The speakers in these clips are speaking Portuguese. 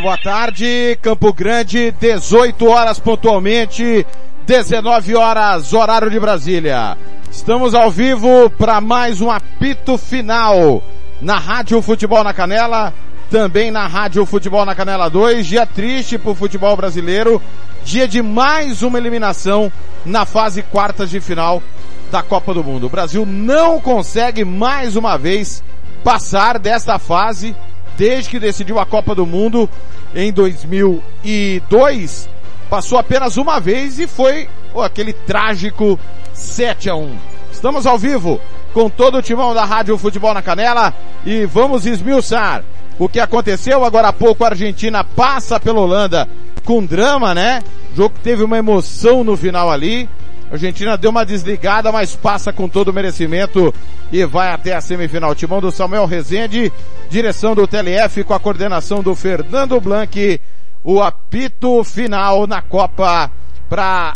Muito boa tarde, Campo Grande, 18 horas pontualmente, 19 horas, horário de Brasília. Estamos ao vivo para mais um apito final na Rádio Futebol na Canela, também na Rádio Futebol na Canela 2, dia triste para o futebol brasileiro, dia de mais uma eliminação na fase quartas de final da Copa do Mundo. O Brasil não consegue mais uma vez passar desta fase desde que decidiu a Copa do Mundo em 2002, passou apenas uma vez e foi oh, aquele trágico 7 a 1. Estamos ao vivo com todo o timão da Rádio Futebol na Canela e vamos esmiuçar o que aconteceu agora há pouco. A Argentina passa pela Holanda com drama, né? O jogo teve uma emoção no final ali. Argentina deu uma desligada, mas passa com todo o merecimento e vai até a semifinal. Timão do Samuel Rezende, direção do TLF com a coordenação do Fernando Blanc, o apito final na Copa para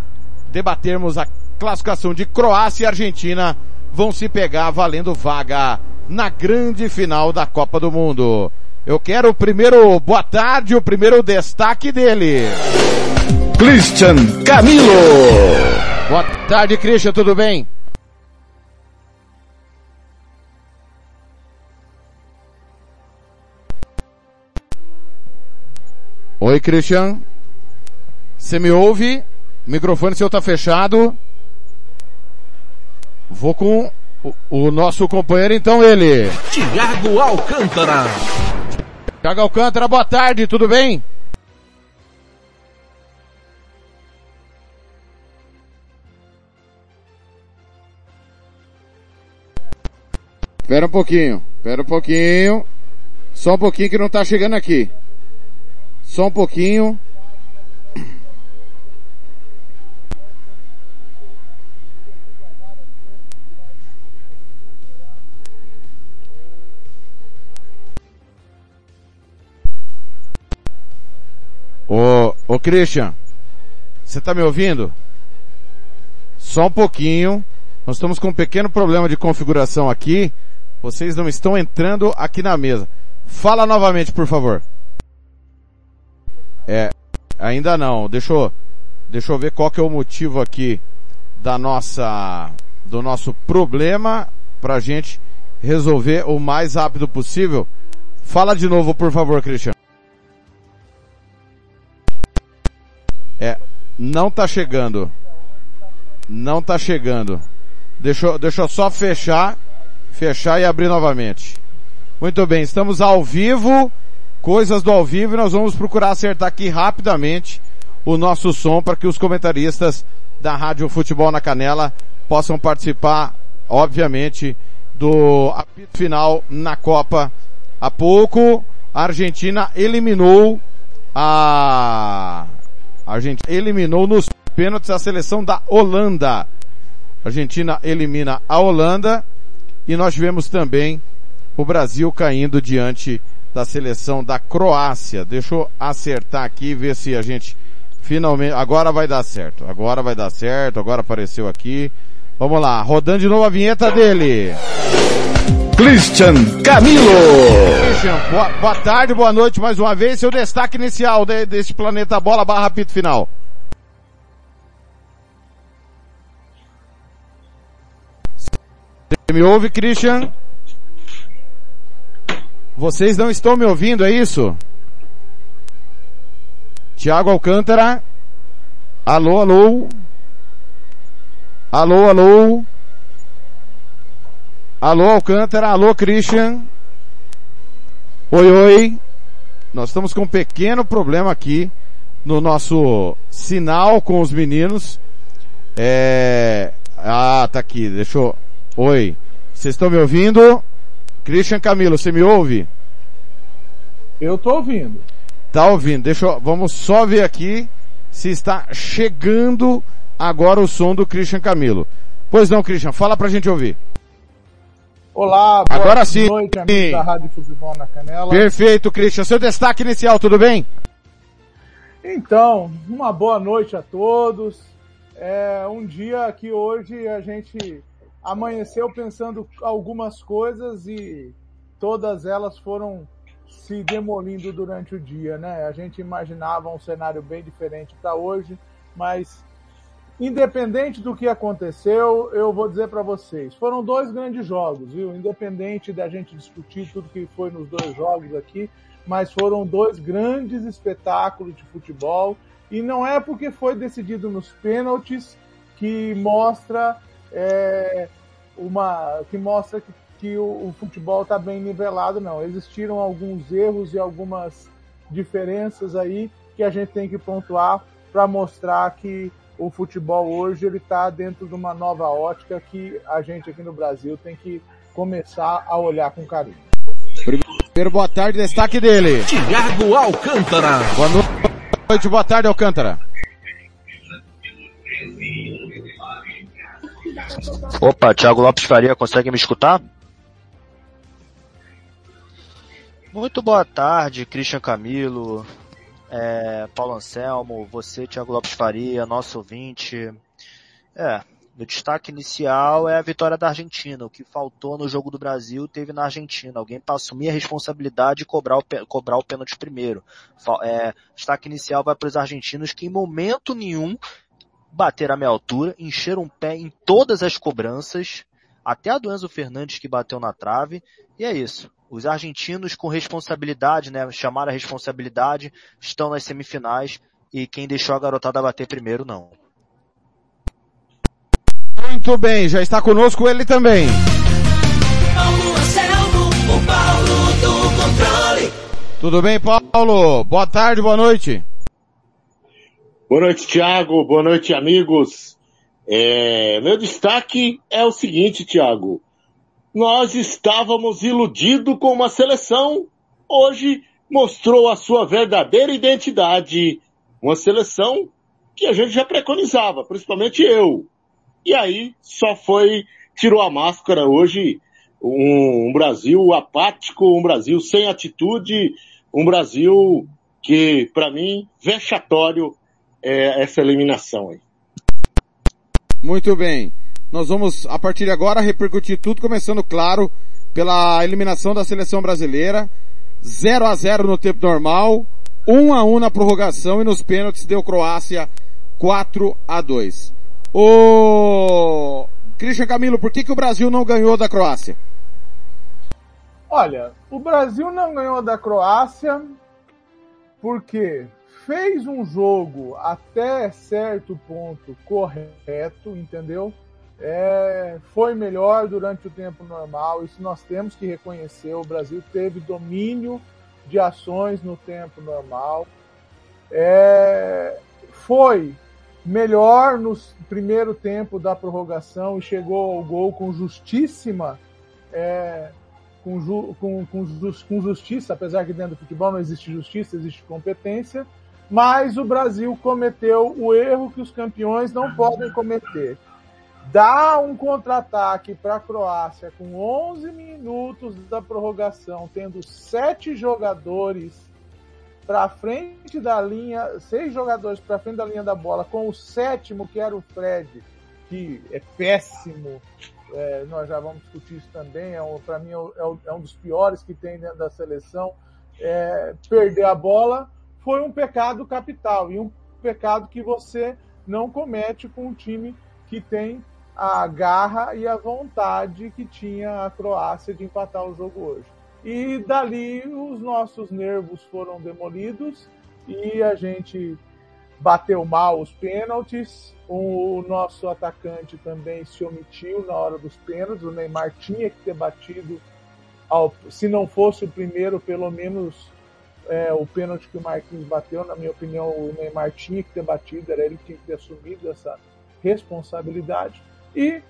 debatermos a classificação de Croácia e Argentina vão se pegar valendo vaga na grande final da Copa do Mundo. Eu quero o primeiro boa tarde, o primeiro destaque dele. Christian Camilo. Boa tarde, Christian, tudo bem? Oi, Christian. Você me ouve? O microfone seu tá fechado. Vou com o, o nosso companheiro então, ele. Tiago Alcântara. Tiago Alcântara, boa tarde, tudo bem? Espera um pouquinho, espera um pouquinho. Só um pouquinho que não tá chegando aqui. Só um pouquinho. Ô, ô Christian, você tá me ouvindo? Só um pouquinho. Nós estamos com um pequeno problema de configuração aqui. Vocês não estão entrando aqui na mesa. Fala novamente, por favor. É, ainda não. Deixa eu, deixa eu ver qual que é o motivo aqui da nossa, do nosso problema pra gente resolver o mais rápido possível. Fala de novo, por favor, Cristiano. É, não tá chegando. Não tá chegando. Deixa, deixa eu só fechar, fechar e abrir novamente. Muito bem, estamos ao vivo, coisas do ao vivo, e nós vamos procurar acertar aqui rapidamente o nosso som para que os comentaristas da Rádio Futebol na Canela possam participar, obviamente, do apito final na Copa. Há pouco, a Argentina eliminou a, a Argentina eliminou nos pênaltis a seleção da Holanda. A Argentina elimina a Holanda e nós tivemos também o Brasil caindo diante da seleção da Croácia. Deixa eu acertar aqui e ver se a gente finalmente, agora vai dar certo. Agora vai dar certo, agora apareceu aqui. Vamos lá, rodando de novo a vinheta dele. Christian Camilo. Christian, boa, boa tarde, boa noite mais uma vez. Seu destaque inicial de, desse Planeta Bola barra apito final. Me ouve, Christian? Vocês não estão me ouvindo, é isso? Tiago Alcântara. Alô, alô. Alô, alô. Alô, Alcântara. Alô, Christian. Oi, oi. Nós estamos com um pequeno problema aqui no nosso sinal com os meninos. É... Ah, tá aqui. Deixa eu, Oi. Vocês estão me ouvindo? Christian Camilo, você me ouve? Eu tô ouvindo. Tá ouvindo. Deixa eu, vamos só ver aqui se está chegando agora o som do Christian Camilo. Pois não, Christian, fala pra gente ouvir. Olá, boa agora sim. noite, amigos da Rádio Futebol na Canela. Perfeito, Christian. Seu destaque inicial, tudo bem? Então, uma boa noite a todos. É um dia que hoje a gente amanheceu pensando algumas coisas e todas elas foram se demolindo durante o dia, né? A gente imaginava um cenário bem diferente para hoje, mas independente do que aconteceu, eu vou dizer para vocês, foram dois grandes jogos, viu? Independente da gente discutir tudo que foi nos dois jogos aqui, mas foram dois grandes espetáculos de futebol e não é porque foi decidido nos pênaltis que mostra é, uma que mostra que, que o, o futebol está bem nivelado, não. Existiram alguns erros e algumas diferenças aí que a gente tem que pontuar para mostrar que o futebol hoje ele está dentro de uma nova ótica que a gente aqui no Brasil tem que começar a olhar com carinho. Primeiro, boa tarde, destaque dele. Tiago Alcântara. Boa noite, boa tarde, Alcântara. Opa, Thiago Lopes Faria, consegue me escutar? Muito boa tarde, Christian Camilo, é, Paulo Anselmo, você, Thiago Lopes Faria, nosso ouvinte. É, o destaque inicial é a vitória da Argentina. O que faltou no jogo do Brasil teve na Argentina. Alguém para assumir a responsabilidade e cobrar o, cobrar o pênalti primeiro. É, destaque inicial vai para os argentinos que em momento nenhum bateram a minha altura, encheram o pé em todas as cobranças, até a do Enzo Fernandes que bateu na trave. E é isso. Os argentinos com responsabilidade, né, chamaram a responsabilidade, estão nas semifinais e quem deixou a garotada bater primeiro não. Muito bem, já está conosco ele também. Paulo Anselmo, o Paulo do controle. Tudo bem, Paulo? Boa tarde, boa noite. Boa noite, Tiago. Boa noite, amigos. É, meu destaque é o seguinte, Tiago. Nós estávamos iludidos com uma seleção. Hoje mostrou a sua verdadeira identidade. Uma seleção que a gente já preconizava, principalmente eu. E aí só foi, tirou a máscara hoje, um, um Brasil apático, um Brasil sem atitude, um Brasil que, para mim, vexatório é, essa eliminação aí. Muito bem. Nós vamos, a partir de agora, repercutir tudo, começando, claro, pela eliminação da seleção brasileira. 0 a 0 no tempo normal, 1 a 1 na prorrogação e nos pênaltis deu Croácia 4 a 2. O Christian Camilo, por que, que o Brasil não ganhou da Croácia? Olha, o Brasil não ganhou da Croácia porque fez um jogo até certo ponto correto, entendeu? É, foi melhor durante o tempo normal, isso nós temos que reconhecer. O Brasil teve domínio de ações no tempo normal. É, foi melhor no primeiro tempo da prorrogação e chegou ao gol com justíssima, é, com, ju, com, com, com, justiça, apesar que dentro do futebol não existe justiça, existe competência, mas o Brasil cometeu o erro que os campeões não podem cometer. Dá um contra-ataque para a Croácia com 11 minutos da prorrogação, tendo sete jogadores para frente da linha, seis jogadores para frente da linha da bola, com o sétimo, que era o Fred, que é péssimo. É, nós já vamos discutir isso também. É um, para mim, é um, é um, dos piores que tem dentro da seleção. É, perder a bola foi um pecado capital e um pecado que você não comete com um time que tem a garra e a vontade que tinha a Croácia de empatar o jogo hoje. E dali os nossos nervos foram demolidos e a gente bateu mal os pênaltis. O nosso atacante também se omitiu na hora dos pênaltis. O Neymar tinha que ter batido, ao, se não fosse o primeiro, pelo menos é, o pênalti que o Marquinhos bateu. Na minha opinião, o Neymar tinha que ter batido, era ele que tinha que ter assumido essa responsabilidade. E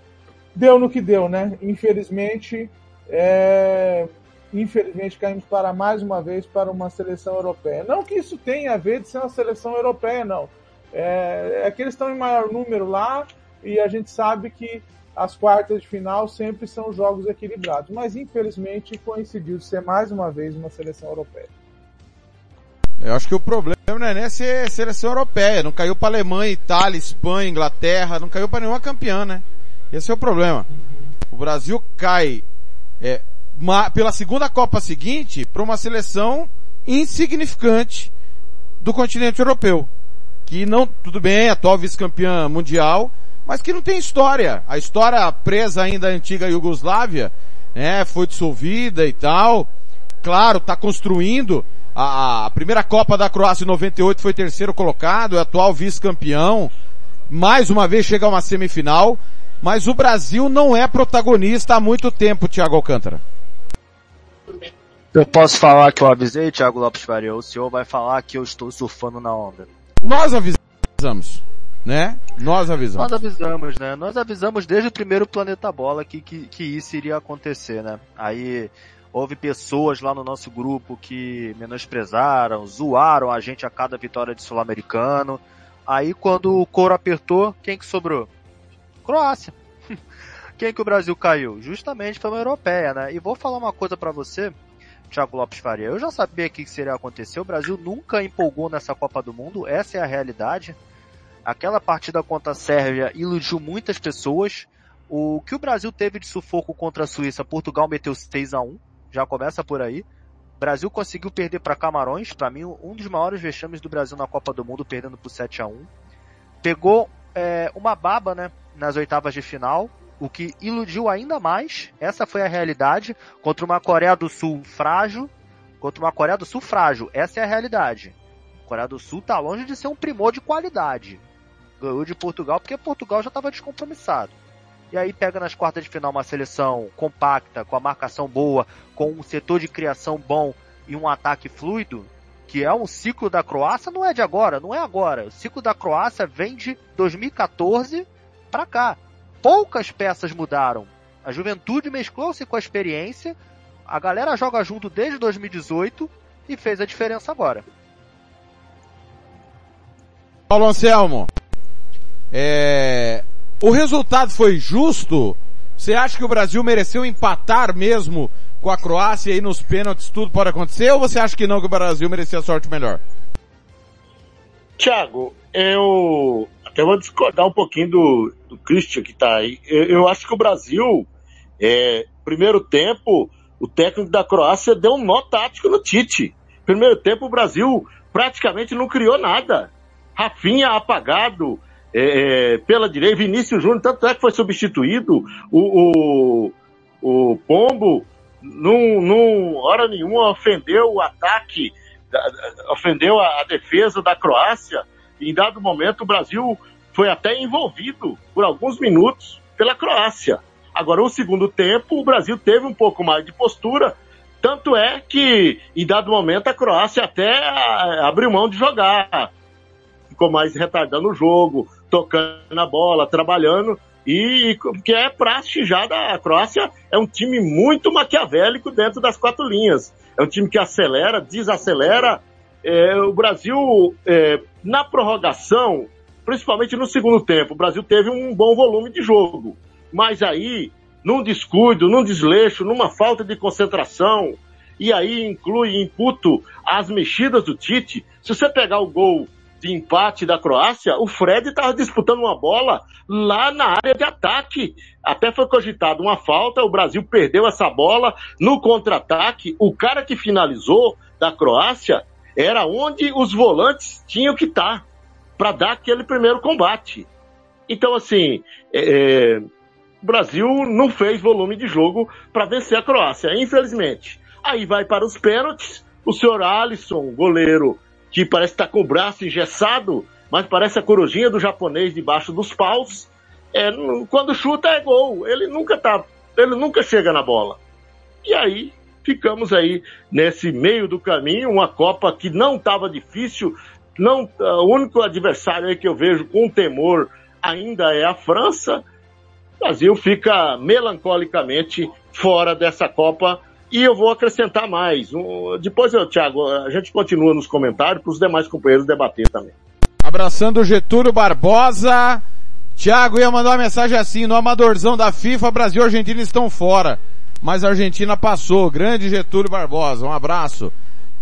deu no que deu, né? Infelizmente, é, infelizmente caímos para mais uma vez para uma seleção europeia. Não que isso tenha a ver de ser uma seleção europeia, não. É, é que eles estão em maior número lá e a gente sabe que as quartas de final sempre são jogos equilibrados. Mas infelizmente coincidiu ser mais uma vez uma seleção europeia. Eu acho que o problema não é nem ser seleção europeia. Não caiu para Alemanha, Itália, Espanha, Inglaterra. Não caiu para nenhuma campeã, né? Esse é o problema. O Brasil cai é, uma, pela segunda Copa seguinte para uma seleção insignificante do continente europeu. Que não, tudo bem, atual vice-campeã mundial, mas que não tem história. A história presa ainda à antiga Iugoslávia, né, foi dissolvida e tal. Claro, está construindo. A, a, primeira Copa da Croácia em 98 foi terceiro colocado, é atual vice-campeão. Mais uma vez chega a uma semifinal. Mas o Brasil não é protagonista há muito tempo, Thiago Alcântara. Eu posso falar que eu avisei, Thiago Lopes Faria. O senhor vai falar que eu estou surfando na onda. Nós avisamos, né? Nós avisamos. Nós avisamos, né? Nós avisamos desde o primeiro Planeta Bola que, que, que isso iria acontecer, né? Aí houve pessoas lá no nosso grupo que menosprezaram, zoaram a gente a cada vitória de Sul-Americano. Aí quando o couro apertou, quem que sobrou? Croácia. Quem que o Brasil caiu? Justamente foi uma europeia, né? E vou falar uma coisa para você, Thiago Lopes Faria. Eu já sabia que isso iria acontecer. O Brasil nunca empolgou nessa Copa do Mundo. Essa é a realidade. Aquela partida contra a Sérvia iludiu muitas pessoas. O que o Brasil teve de sufoco contra a Suíça, Portugal meteu 6 a 1 Já começa por aí. O Brasil conseguiu perder para Camarões, para mim um dos maiores vexames do Brasil na Copa do Mundo, perdendo por 7 a 1 Pegou é, uma baba, né? nas oitavas de final, o que iludiu ainda mais. Essa foi a realidade contra uma Coreia do Sul frágil, contra uma Coreia do Sul frágil. Essa é a realidade. A Coreia do Sul está longe de ser um primor de qualidade. Ganhou de Portugal porque Portugal já estava descompromissado. E aí pega nas quartas de final uma seleção compacta, com a marcação boa, com um setor de criação bom e um ataque fluido, que é um ciclo da Croácia, não é de agora, não é agora. O ciclo da Croácia vem de 2014 para cá. Poucas peças mudaram. A juventude mesclou-se com a experiência, a galera joga junto desde 2018 e fez a diferença agora. Paulo Anselmo, é... o resultado foi justo? Você acha que o Brasil mereceu empatar mesmo com a Croácia e nos pênaltis tudo pode acontecer? Ou você acha que não, que o Brasil merecia sorte melhor? Tiago, eu até vou discordar um pouquinho do, do Christian que está aí. Eu, eu, acho que o Brasil, é, primeiro tempo, o técnico da Croácia deu um nó tático no Tite. Primeiro tempo, o Brasil praticamente não criou nada. Rafinha apagado é, é, pela direita, Vinícius Júnior, tanto é que foi substituído. O, o, o Pombo, num, num hora nenhuma, ofendeu o ataque, ofendeu a, a defesa da Croácia. Em dado momento, o Brasil foi até envolvido por alguns minutos pela Croácia. Agora, o segundo tempo, o Brasil teve um pouco mais de postura, tanto é que, em dado momento, a Croácia até abriu mão de jogar. Ficou mais retardando o jogo, tocando na bola, trabalhando, e que é praxe já da Croácia, é um time muito maquiavélico dentro das quatro linhas. É um time que acelera, desacelera. É, o Brasil, é, na prorrogação, principalmente no segundo tempo, o Brasil teve um bom volume de jogo. Mas aí, num descuido, num desleixo, numa falta de concentração, e aí inclui, imputo as mexidas do Tite, se você pegar o gol de empate da Croácia, o Fred estava disputando uma bola lá na área de ataque. Até foi cogitada uma falta, o Brasil perdeu essa bola no contra-ataque. O cara que finalizou da Croácia era onde os volantes tinham que estar para dar aquele primeiro combate. Então, assim, é, é, o Brasil não fez volume de jogo para vencer a Croácia, infelizmente. Aí vai para os pênaltis, o senhor Alisson, goleiro, que parece estar tá com o braço engessado, mas parece a corujinha do japonês debaixo dos paus. É, quando chuta é gol, ele nunca tá, ele nunca chega na bola. E aí ficamos aí nesse meio do caminho, uma Copa que não estava difícil, não, o único adversário aí que eu vejo com temor ainda é a França. o Brasil fica melancolicamente fora dessa Copa. E eu vou acrescentar mais. Um, depois, eu, Thiago, a gente continua nos comentários para os demais companheiros debater também. Abraçando o Getúlio Barbosa. Thiago ia mandar uma mensagem assim, no amadorzão da FIFA, Brasil e Argentina estão fora. Mas a Argentina passou. Grande Getúlio Barbosa. Um abraço.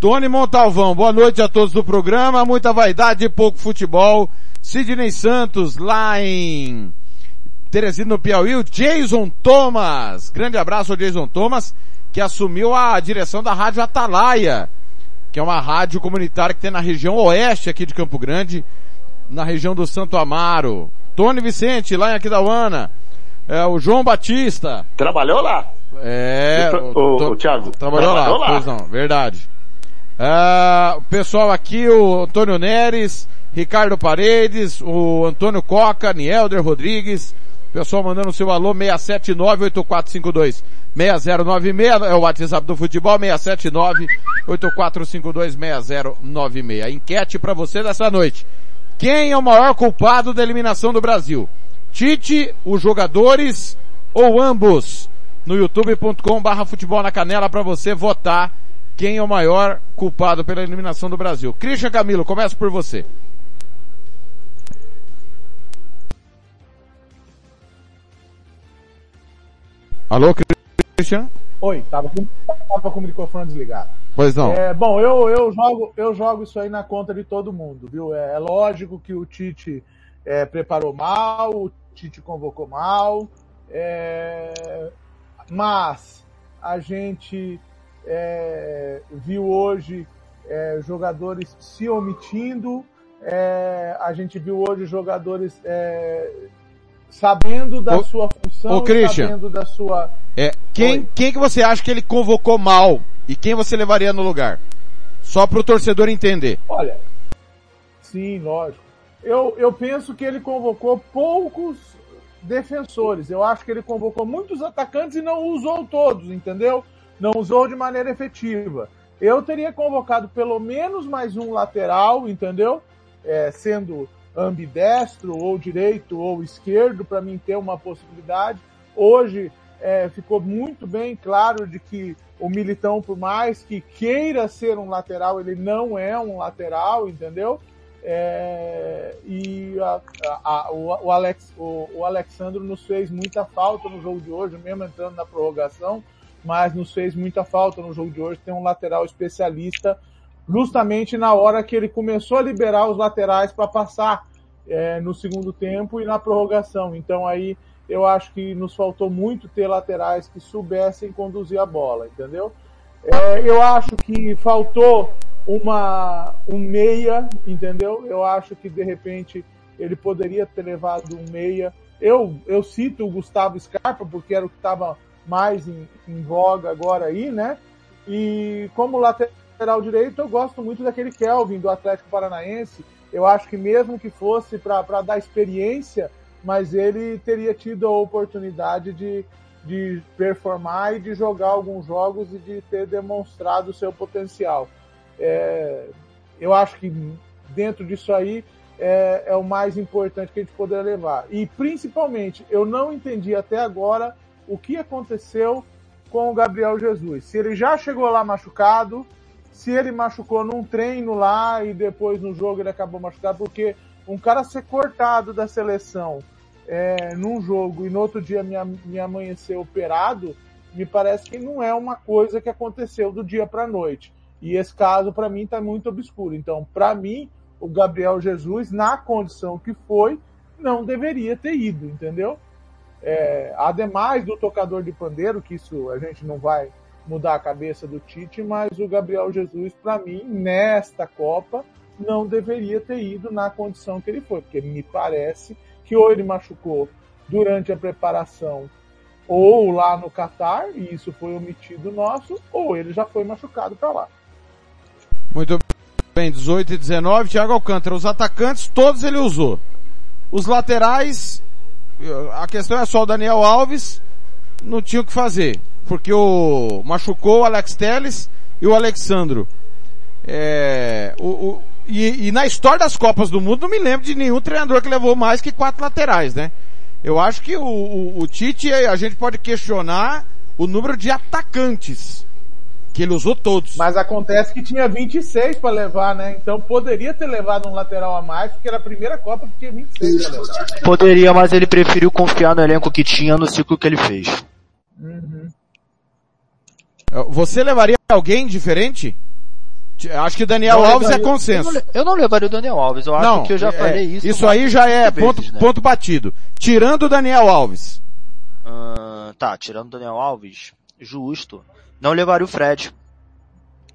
Tony Montalvão, boa noite a todos do programa. Muita vaidade e pouco futebol. Sidney Santos, lá em Teresina, no Piauí. O Jason Thomas. Grande abraço ao Jason Thomas, que assumiu a direção da Rádio Atalaia, que é uma rádio comunitária que tem na região oeste aqui de Campo Grande, na região do Santo Amaro. Tony Vicente, lá em Aquidauana. É, o João Batista. Trabalhou lá? É, o, o, o Thiago. Trabalhou, trabalhou lá, lá, pois não, verdade. Uh, o pessoal aqui, o Antônio Neres, Ricardo Paredes, o Antônio Coca, Nielder Rodrigues, pessoal mandando seu alô 679-8452. 6096 é o WhatsApp do futebol, 679-8452-6096. Enquete para você dessa noite. Quem é o maior culpado da eliminação do Brasil? Tite, os jogadores ou ambos? No youtube.com barra futebol na canela para você votar quem é o maior culpado pela eliminação do Brasil. Christian Camilo, começa por você. Alô, Christian? Oi, tava com, tava com o microfone desligado. Pois não. É, bom, eu, eu, jogo, eu jogo isso aí na conta de todo mundo, viu? É, é lógico que o Tite é, preparou mal, o Tite convocou mal, mas a gente viu hoje jogadores se omitindo, a gente viu hoje jogadores sabendo da ô, sua função, ô, Christian, sabendo da sua. É, quem, quem que você acha que ele convocou mal e quem você levaria no lugar? Só para o torcedor entender. Olha, sim, lógico. Eu, eu penso que ele convocou poucos defensores. Eu acho que ele convocou muitos atacantes e não usou todos, entendeu? não usou de maneira efetiva. Eu teria convocado pelo menos mais um lateral, entendeu? É, sendo ambidestro, ou direito, ou esquerdo, para mim ter uma possibilidade. Hoje é, ficou muito bem claro de que o Militão, por mais que queira ser um lateral, ele não é um lateral, entendeu? É, e a, a, a, o, Alex, o, o Alexandro nos fez muita falta no jogo de hoje, mesmo entrando na prorrogação mas nos fez muita falta no jogo de hoje ter um lateral especialista justamente na hora que ele começou a liberar os laterais para passar é, no segundo tempo e na prorrogação. Então aí eu acho que nos faltou muito ter laterais que soubessem conduzir a bola, entendeu? É, eu acho que faltou uma um meia, entendeu? Eu acho que de repente ele poderia ter levado um meia. Eu eu cito o Gustavo Scarpa porque era o que estava mais em, em voga agora aí, né? E como lateral direito, eu gosto muito daquele Kelvin do Atlético Paranaense. Eu acho que mesmo que fosse para dar experiência, mas ele teria tido a oportunidade de, de performar e de jogar alguns jogos e de ter demonstrado o seu potencial. É, eu acho que dentro disso aí é, é, o mais importante que a gente poderia levar. E principalmente, eu não entendi até agora o que aconteceu com o Gabriel Jesus. Se ele já chegou lá machucado, se ele machucou num treino lá e depois no jogo ele acabou machucado, porque um cara ser cortado da seleção é, num jogo e no outro dia me, amanhecer operado, me parece que não é uma coisa que aconteceu do dia para noite. E esse caso para mim está muito obscuro. Então, para mim, o Gabriel Jesus, na condição que foi, não deveria ter ido, entendeu? É, ademais do tocador de pandeiro, que isso a gente não vai mudar a cabeça do Tite, mas o Gabriel Jesus, para mim, nesta Copa, não deveria ter ido na condição que ele foi, porque me parece que ou ele machucou durante a preparação ou lá no Catar, e isso foi omitido nosso, ou ele já foi machucado para lá. Muito bem, 18 e 19, Thiago Alcântara. Os atacantes, todos ele usou. Os laterais, a questão é só o Daniel Alves não tinha o que fazer, porque o machucou o Alex Teles e o Alexandro. É, o, o e, e, na história das Copas do Mundo não me lembro de nenhum treinador que levou mais que quatro laterais, né? Eu acho que o, o, o Tite, a gente pode questionar o número de atacantes. Que ele usou todos. Mas acontece que tinha 26 para levar, né? Então poderia ter levado um lateral a mais, porque era a primeira Copa que tinha 26 pra levar. Poderia, mas ele preferiu confiar no elenco que tinha no ciclo que ele fez. Uhum. Você levaria alguém diferente? Acho que Daniel Não Alves é levaria- consenso. Eu não, eu não levaria o Daniel Alves, eu acho Não, que eu já é, falei isso. Isso aí já é vezes, ponto, né? ponto batido. Tirando o Daniel Alves. Ah, tá, tirando o Daniel Alves, justo. Não levaria o Fred.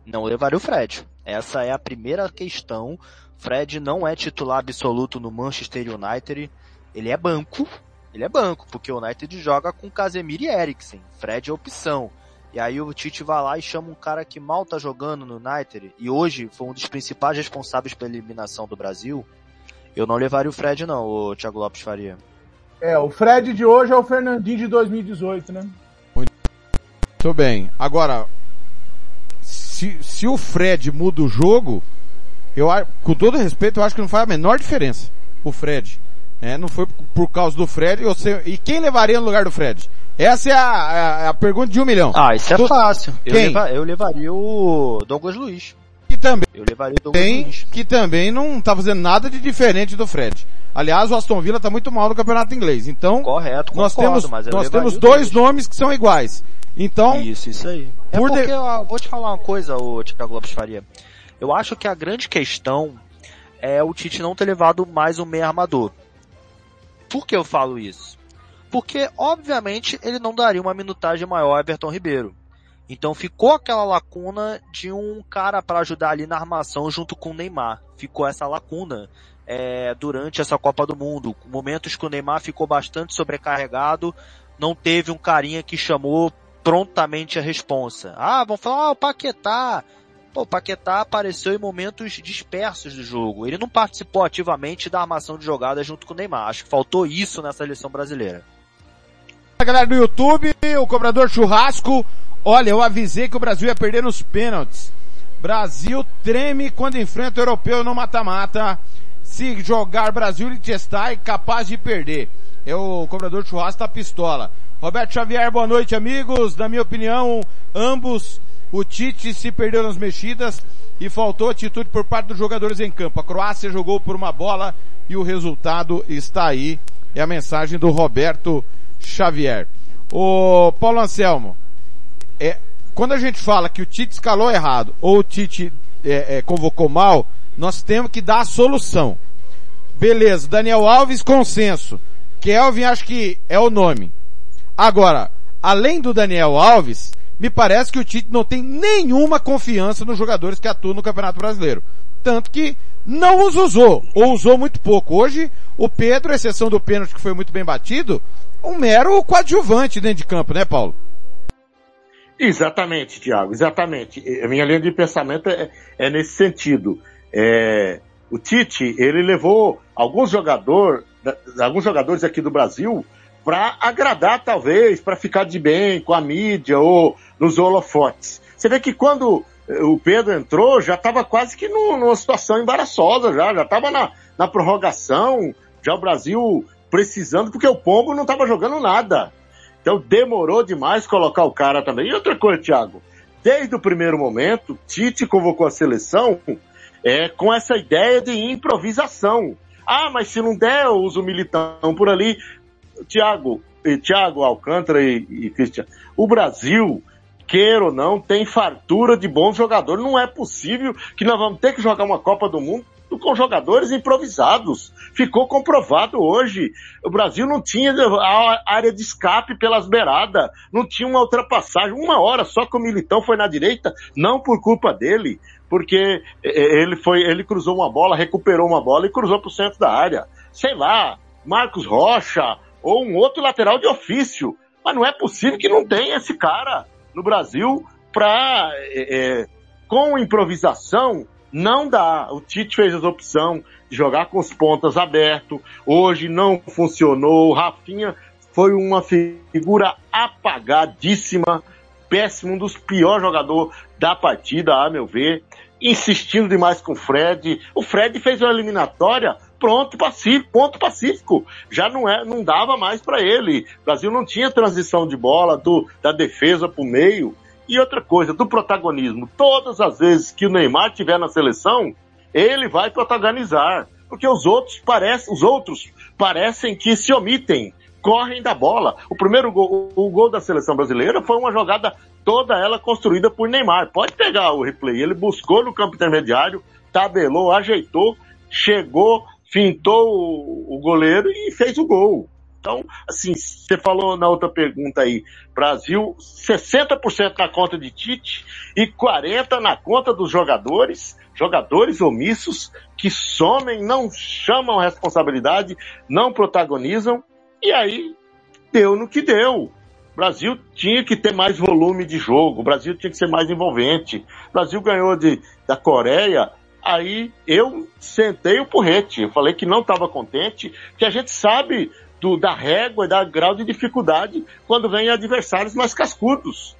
Não levaria o Fred. Essa é a primeira questão. Fred não é titular absoluto no Manchester United. Ele é banco. Ele é banco, porque o United joga com Casemiro e Eriksen. Fred é opção. E aí o Tite vai lá e chama um cara que mal tá jogando no United e hoje foi um dos principais responsáveis pela eliminação do Brasil. Eu não levaria o Fred não, o Thiago Lopes Faria. É, o Fred de hoje é o Fernandinho de 2018, né? Muito bem. Agora, se, se o Fred muda o jogo, eu, com todo respeito, eu acho que não faz a menor diferença. O Fred. É, não foi por causa do Fred. Você, e quem levaria no lugar do Fred? Essa é a, a- a pergunta de um milhão. Ah, isso é fácil. Eu, leva- eu levaria o Douglas Luiz. Que também Eu levaria o Douglas tem, Luiz. que também não tá fazendo nada de diferente do Fred. Aliás, o Aston Villa tá muito mal no campeonato inglês. Então, Correto, nós concordo, temos, mas eu nós temos dois nomes que são iguais. Então, Isso, isso aí. É Por de- porque, ó, vou te falar uma coisa, o Thiago Lopes Faria. Eu acho que a grande questão é o Tite não ter levado mais um meia armador. Por que eu falo isso? Porque, obviamente, ele não daria uma minutagem maior a Everton Ribeiro. Então ficou aquela lacuna de um cara para ajudar ali na armação junto com o Neymar. Ficou essa lacuna é, durante essa Copa do Mundo. Momentos que o Neymar ficou bastante sobrecarregado, não teve um carinha que chamou prontamente a responsa. Ah, vão falar, ah, o Paquetá. Pô, o Paquetá apareceu em momentos dispersos do jogo. Ele não participou ativamente da armação de jogada junto com o Neymar. Acho que faltou isso nessa seleção brasileira. Galera do YouTube, o cobrador churrasco. Olha, eu avisei que o Brasil ia perder nos pênaltis. Brasil treme quando enfrenta o europeu no mata-mata. Se jogar Brasil e Liechtenstein, capaz de perder. É o cobrador churrasco da pistola. Roberto Xavier, boa noite, amigos. Na minha opinião, ambos, o Tite se perdeu nas mexidas e faltou atitude por parte dos jogadores em campo. A Croácia jogou por uma bola e o resultado está aí. É a mensagem do Roberto Xavier. O Paulo Anselmo, é, quando a gente fala que o Tite escalou errado ou o Tite é, é, convocou mal, nós temos que dar a solução. Beleza, Daniel Alves, consenso. Kelvin acho que é o nome. Agora, além do Daniel Alves, me parece que o Tite não tem nenhuma confiança nos jogadores que atuam no Campeonato Brasileiro. Tanto que não os usou, ou usou muito pouco. Hoje, o Pedro, exceção do pênalti que foi muito bem batido, um mero coadjuvante dentro de campo, né, Paulo? Exatamente, Tiago, exatamente. A minha linha de pensamento é, é nesse sentido. É, o Tite, ele levou alguns, jogador, alguns jogadores aqui do Brasil para agradar, talvez, para ficar de bem com a mídia ou nos holofotes. Você vê que quando o Pedro entrou, já estava quase que num- numa situação embaraçosa, já já estava na, na prorrogação, já o Brasil precisando, porque o Pombo não estava jogando nada. Então demorou demais colocar o cara também. E outra coisa, Thiago, desde o primeiro momento, Tite convocou a seleção é, com essa ideia de improvisação. Ah, mas se não der, eu uso o militão por ali. Tiago, Thiago Alcântara e, e Cristian, o Brasil, queira ou não, tem fartura de bons jogadores. Não é possível que nós vamos ter que jogar uma Copa do Mundo com jogadores improvisados. Ficou comprovado hoje. O Brasil não tinha a área de escape pelas beiradas, não tinha uma ultrapassagem. Uma hora só que o Militão foi na direita, não por culpa dele, porque eh, ele foi, ele cruzou uma bola, recuperou uma bola e cruzou para o centro da área. Sei lá, Marcos Rocha ou um outro lateral de ofício. Mas não é possível que não tenha esse cara no Brasil para com improvisação não dá. O Tite fez a opção de jogar com os pontas abertos. Hoje não funcionou. O Rafinha foi uma figura apagadíssima, péssimo, um dos piores jogadores da partida, a meu ver. Insistindo demais com o Fred. O Fred fez uma eliminatória pronto, pacífico, ponto pacífico. Já não é, não dava mais para ele. O Brasil não tinha transição de bola do, da defesa para o meio. E outra coisa, do protagonismo. Todas as vezes que o Neymar estiver na seleção, ele vai protagonizar. Porque os outros parecem, os outros parecem que se omitem, correm da bola. O primeiro gol, o gol da seleção brasileira foi uma jogada toda ela construída por Neymar. Pode pegar o replay. Ele buscou no campo intermediário, tabelou, ajeitou, chegou, fintou o, goleiro e fez o gol. Então, assim, você falou na outra pergunta aí, Brasil, 60% na conta de Tite e 40% na conta dos jogadores, jogadores omissos que somem, não chamam responsabilidade, não protagonizam, e aí deu no que deu. Brasil tinha que ter mais volume de jogo, Brasil tinha que ser mais envolvente. Brasil ganhou de, da Coreia Aí eu sentei o porrete, eu falei que não estava contente, que a gente sabe do, da régua e da grau de dificuldade quando vem adversários mais cascudos.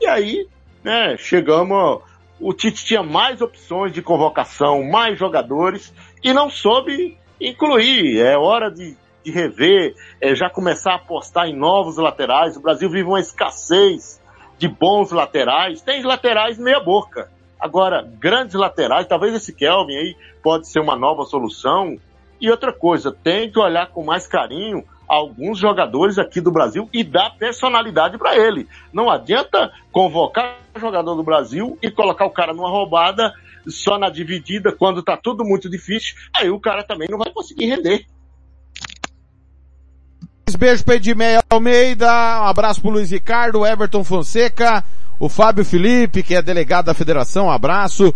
E aí, né, chegamos, o Tite tinha mais opções de convocação, mais jogadores, e não soube incluir. É hora de, de rever, é, já começar a apostar em novos laterais. O Brasil vive uma escassez de bons laterais. Tem laterais meia boca. Agora, grandes laterais, talvez esse Kelvin aí pode ser uma nova solução. E outra coisa, tem que olhar com mais carinho alguns jogadores aqui do Brasil e dar personalidade para ele. Não adianta convocar o jogador do Brasil e colocar o cara numa roubada só na dividida quando tá tudo muito difícil. Aí o cara também não vai conseguir render. Beijo para Edmeia Almeida, um abraço pro Luiz Ricardo, Everton Fonseca, o Fábio Felipe, que é delegado da federação, um abraço.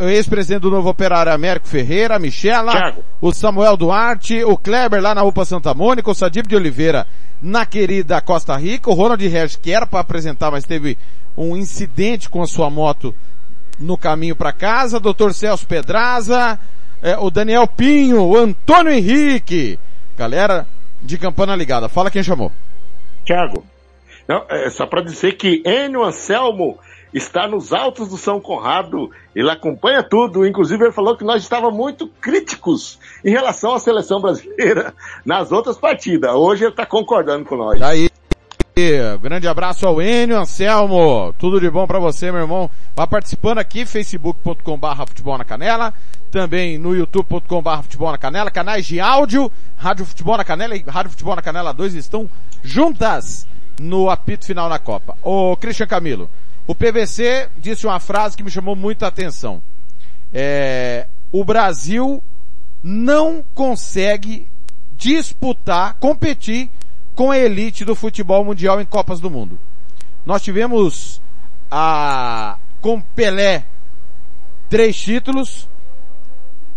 Ex-presidente do Novo Operário Américo Ferreira, a Michela, Thiago. o Samuel Duarte, o Kleber lá na Rua Santa Mônica, o Sadib de Oliveira na querida Costa Rica, o Ronald Regis, que era para apresentar, mas teve um incidente com a sua moto no caminho para casa, Dr. Celso Pedraza, é, o Daniel Pinho, o Antônio Henrique, galera de Campana Ligada. Fala quem chamou. Tiago, não, é só para dizer que Enio Anselmo está nos altos do São Conrado, ele acompanha tudo, inclusive ele falou que nós estávamos muito críticos em relação à seleção brasileira nas outras partidas. Hoje ele está concordando com nós. Daí, grande abraço ao Enio Anselmo, tudo de bom para você, meu irmão. Vá participando aqui, facebook.com barra futebol na canela, também no youtube.com barra futebol na canela, canais de áudio, Rádio Futebol na Canela e Rádio Futebol na Canela 2 estão juntas no apito final na Copa. Ô Christian Camilo, o PVC disse uma frase que me chamou muita atenção. É, o Brasil não consegue disputar, competir com a elite do futebol mundial em Copas do Mundo. Nós tivemos a, com Pelé, três títulos,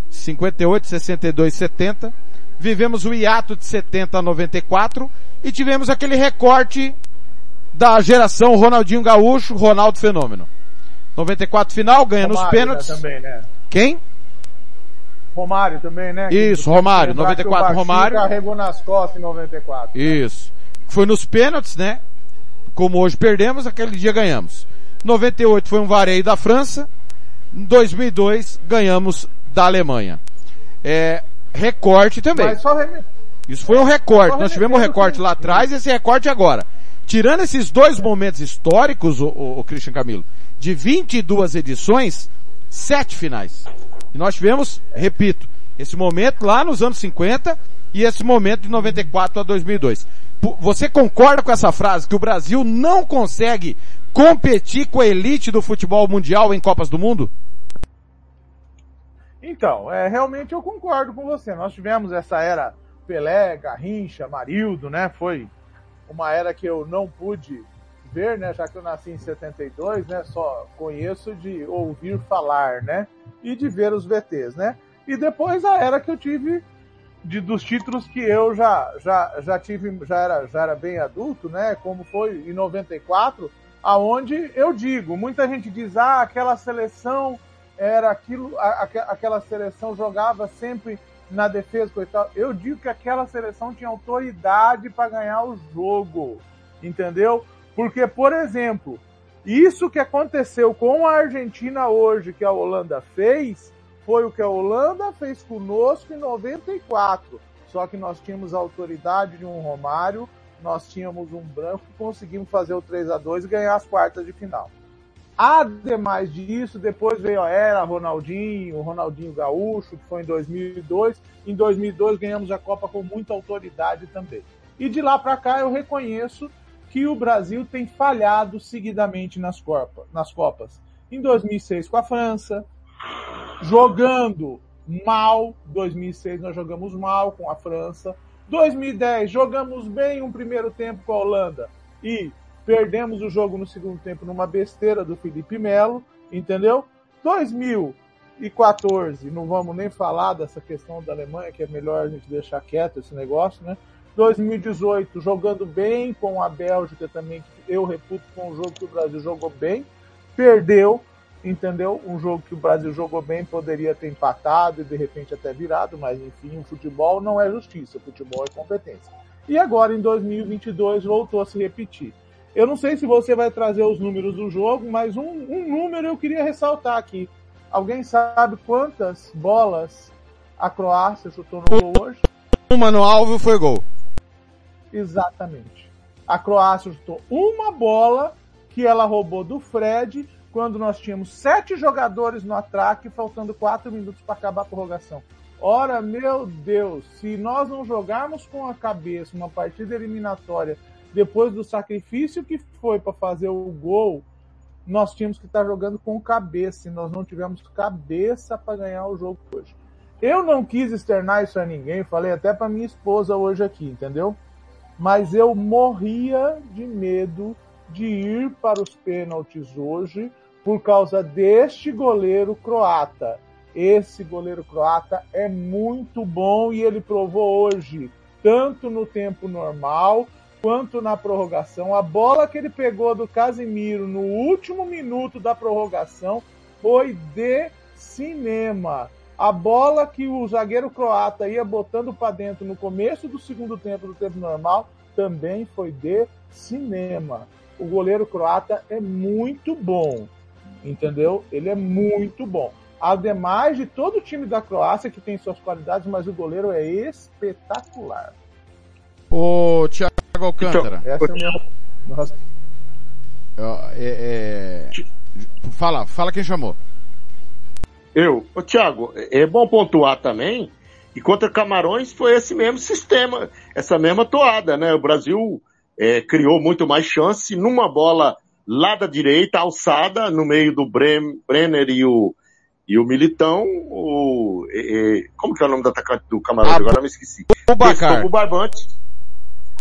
58, 62, 70. Vivemos o hiato de 70 a 94 e tivemos aquele recorte da geração Ronaldinho Gaúcho, Ronaldo Fenômeno. 94 final, ganha nos Romário, pênaltis. né, também, né? Quem? Romário também, né? Isso, Romário, lembrar que o 94 Baixinho Romário. carregou nas costas em 94. Isso. Foi nos pênaltis, né? Como hoje perdemos, aquele dia ganhamos. 98 foi um vareio da França. Em 2002 ganhamos da Alemanha. É, recorte também. Reme... Isso foi um recorte. Nós tivemos um recorte lá atrás e esse recorte agora. Tirando esses dois momentos históricos, o, o, o Christian Camilo, de 22 edições, sete finais. E nós tivemos, repito, esse momento lá nos anos 50 e esse momento de 94 a 2002. P- Você concorda com essa frase que o Brasil não consegue competir com a elite do futebol mundial em Copas do Mundo? Então, é, realmente eu concordo com você. Nós tivemos essa era Pelé, Garrincha, Marildo, né? Foi uma era que eu não pude ver, né? Já que eu nasci em 72, né? Só conheço de ouvir falar, né? E de ver os VTs, né? E depois a era que eu tive de, dos títulos que eu já, já, já tive, já era, já era bem adulto, né? Como foi em 94, aonde eu digo, muita gente diz, ah, aquela seleção era aquilo, a- aque- aquela seleção jogava sempre na defesa, coitado. Eu digo que aquela seleção tinha autoridade para ganhar o jogo, entendeu? Porque, por exemplo, isso que aconteceu com a Argentina hoje, que a Holanda fez, foi o que a Holanda fez conosco em 94. Só que nós tínhamos a autoridade de um Romário, nós tínhamos um branco conseguimos fazer o 3 a 2 e ganhar as quartas de final. Ademais disso, depois veio a era Ronaldinho, Ronaldinho Gaúcho, que foi em 2002. Em 2002 ganhamos a Copa com muita autoridade também. E de lá para cá eu reconheço que o Brasil tem falhado seguidamente nas, Copa, nas Copas. Em 2006 com a França, jogando mal. 2006 nós jogamos mal com a França. 2010 jogamos bem um primeiro tempo com a Holanda e perdemos o jogo no segundo tempo numa besteira do Felipe Melo, entendeu? 2014, não vamos nem falar dessa questão da Alemanha, que é melhor a gente deixar quieto esse negócio, né? 2018 jogando bem com a Bélgica também, que eu reputo com um jogo que o Brasil jogou bem, perdeu entendeu? Um jogo que o Brasil jogou bem, poderia ter empatado e de repente até virado, mas enfim, o futebol não é justiça, o futebol é competência. E agora em 2022 voltou a se repetir. Eu não sei se você vai trazer os números do jogo, mas um, um número eu queria ressaltar aqui. Alguém sabe quantas bolas a Croácia chutou no gol hoje? Uma no alvo foi gol. Exatamente. A Croácia chutou uma bola que ela roubou do Fred quando nós tínhamos sete jogadores no ataque, faltando quatro minutos para acabar a prorrogação. Ora, meu Deus, se nós não jogarmos com a cabeça uma partida eliminatória depois do sacrifício que foi para fazer o gol, nós tínhamos que estar jogando com cabeça e nós não tivemos cabeça para ganhar o jogo hoje. Eu não quis externar isso a ninguém, falei até para minha esposa hoje aqui, entendeu? Mas eu morria de medo de ir para os pênaltis hoje por causa deste goleiro croata. Esse goleiro croata é muito bom e ele provou hoje, tanto no tempo normal quanto na prorrogação. A bola que ele pegou do Casimiro no último minuto da prorrogação foi de cinema. A bola que o zagueiro croata ia botando para dentro no começo do segundo tempo do tempo normal também foi de cinema. O goleiro croata é muito bom entendeu? Ele é muito bom. Ademais de todo o time da Croácia que tem suas qualidades, mas o goleiro é espetacular. O Thiago Alcântara. Então, essa é a minha. Nossa. É, é... Fala, fala quem chamou. Eu. Ô, Thiago, é bom pontuar também que contra Camarões foi esse mesmo sistema, essa mesma toada, né? O Brasil é, criou muito mais chance numa bola lá da direita, alçada, no meio do Brenner e o, e o Militão, o, e, como que é o nome do atacante do Camarões? Abu, Agora me esqueci. Abubacar. O Barbante.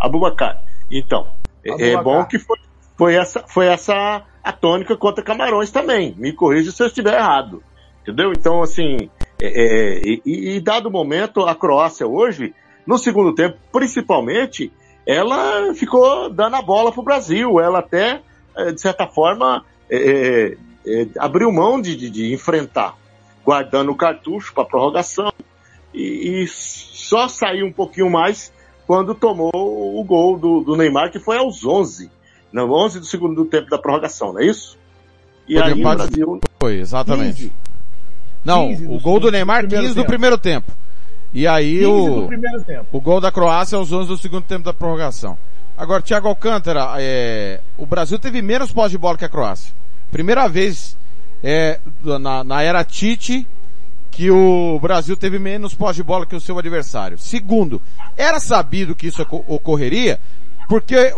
Abubacar. Então, Abubacar. é bom que foi, foi essa, foi essa a tônica contra Camarões também. Me corrija se eu estiver errado. Entendeu? Então, assim, é, é, e, e dado o momento, a Croácia hoje, no segundo tempo, principalmente, ela ficou dando a bola pro Brasil. Ela até é, de certa forma, é, é, é, abriu mão de, de, de, enfrentar, guardando o cartucho para prorrogação e, e, só saiu um pouquinho mais quando tomou o gol do, do Neymar, que foi aos 11, no 11 do segundo tempo da prorrogação, não é isso? E o aí o Brasil... Foi, exatamente. 15. Não, 15 o gol do Neymar, 15 do primeiro tempo. E aí o, o gol da Croácia aos 11 do segundo tempo da prorrogação. Agora, Thiago Alcântara, é, o Brasil teve menos pós de bola que a Croácia. Primeira vez é, na, na era Tite que o Brasil teve menos pós de bola que o seu adversário. Segundo, era sabido que isso ocorreria, porque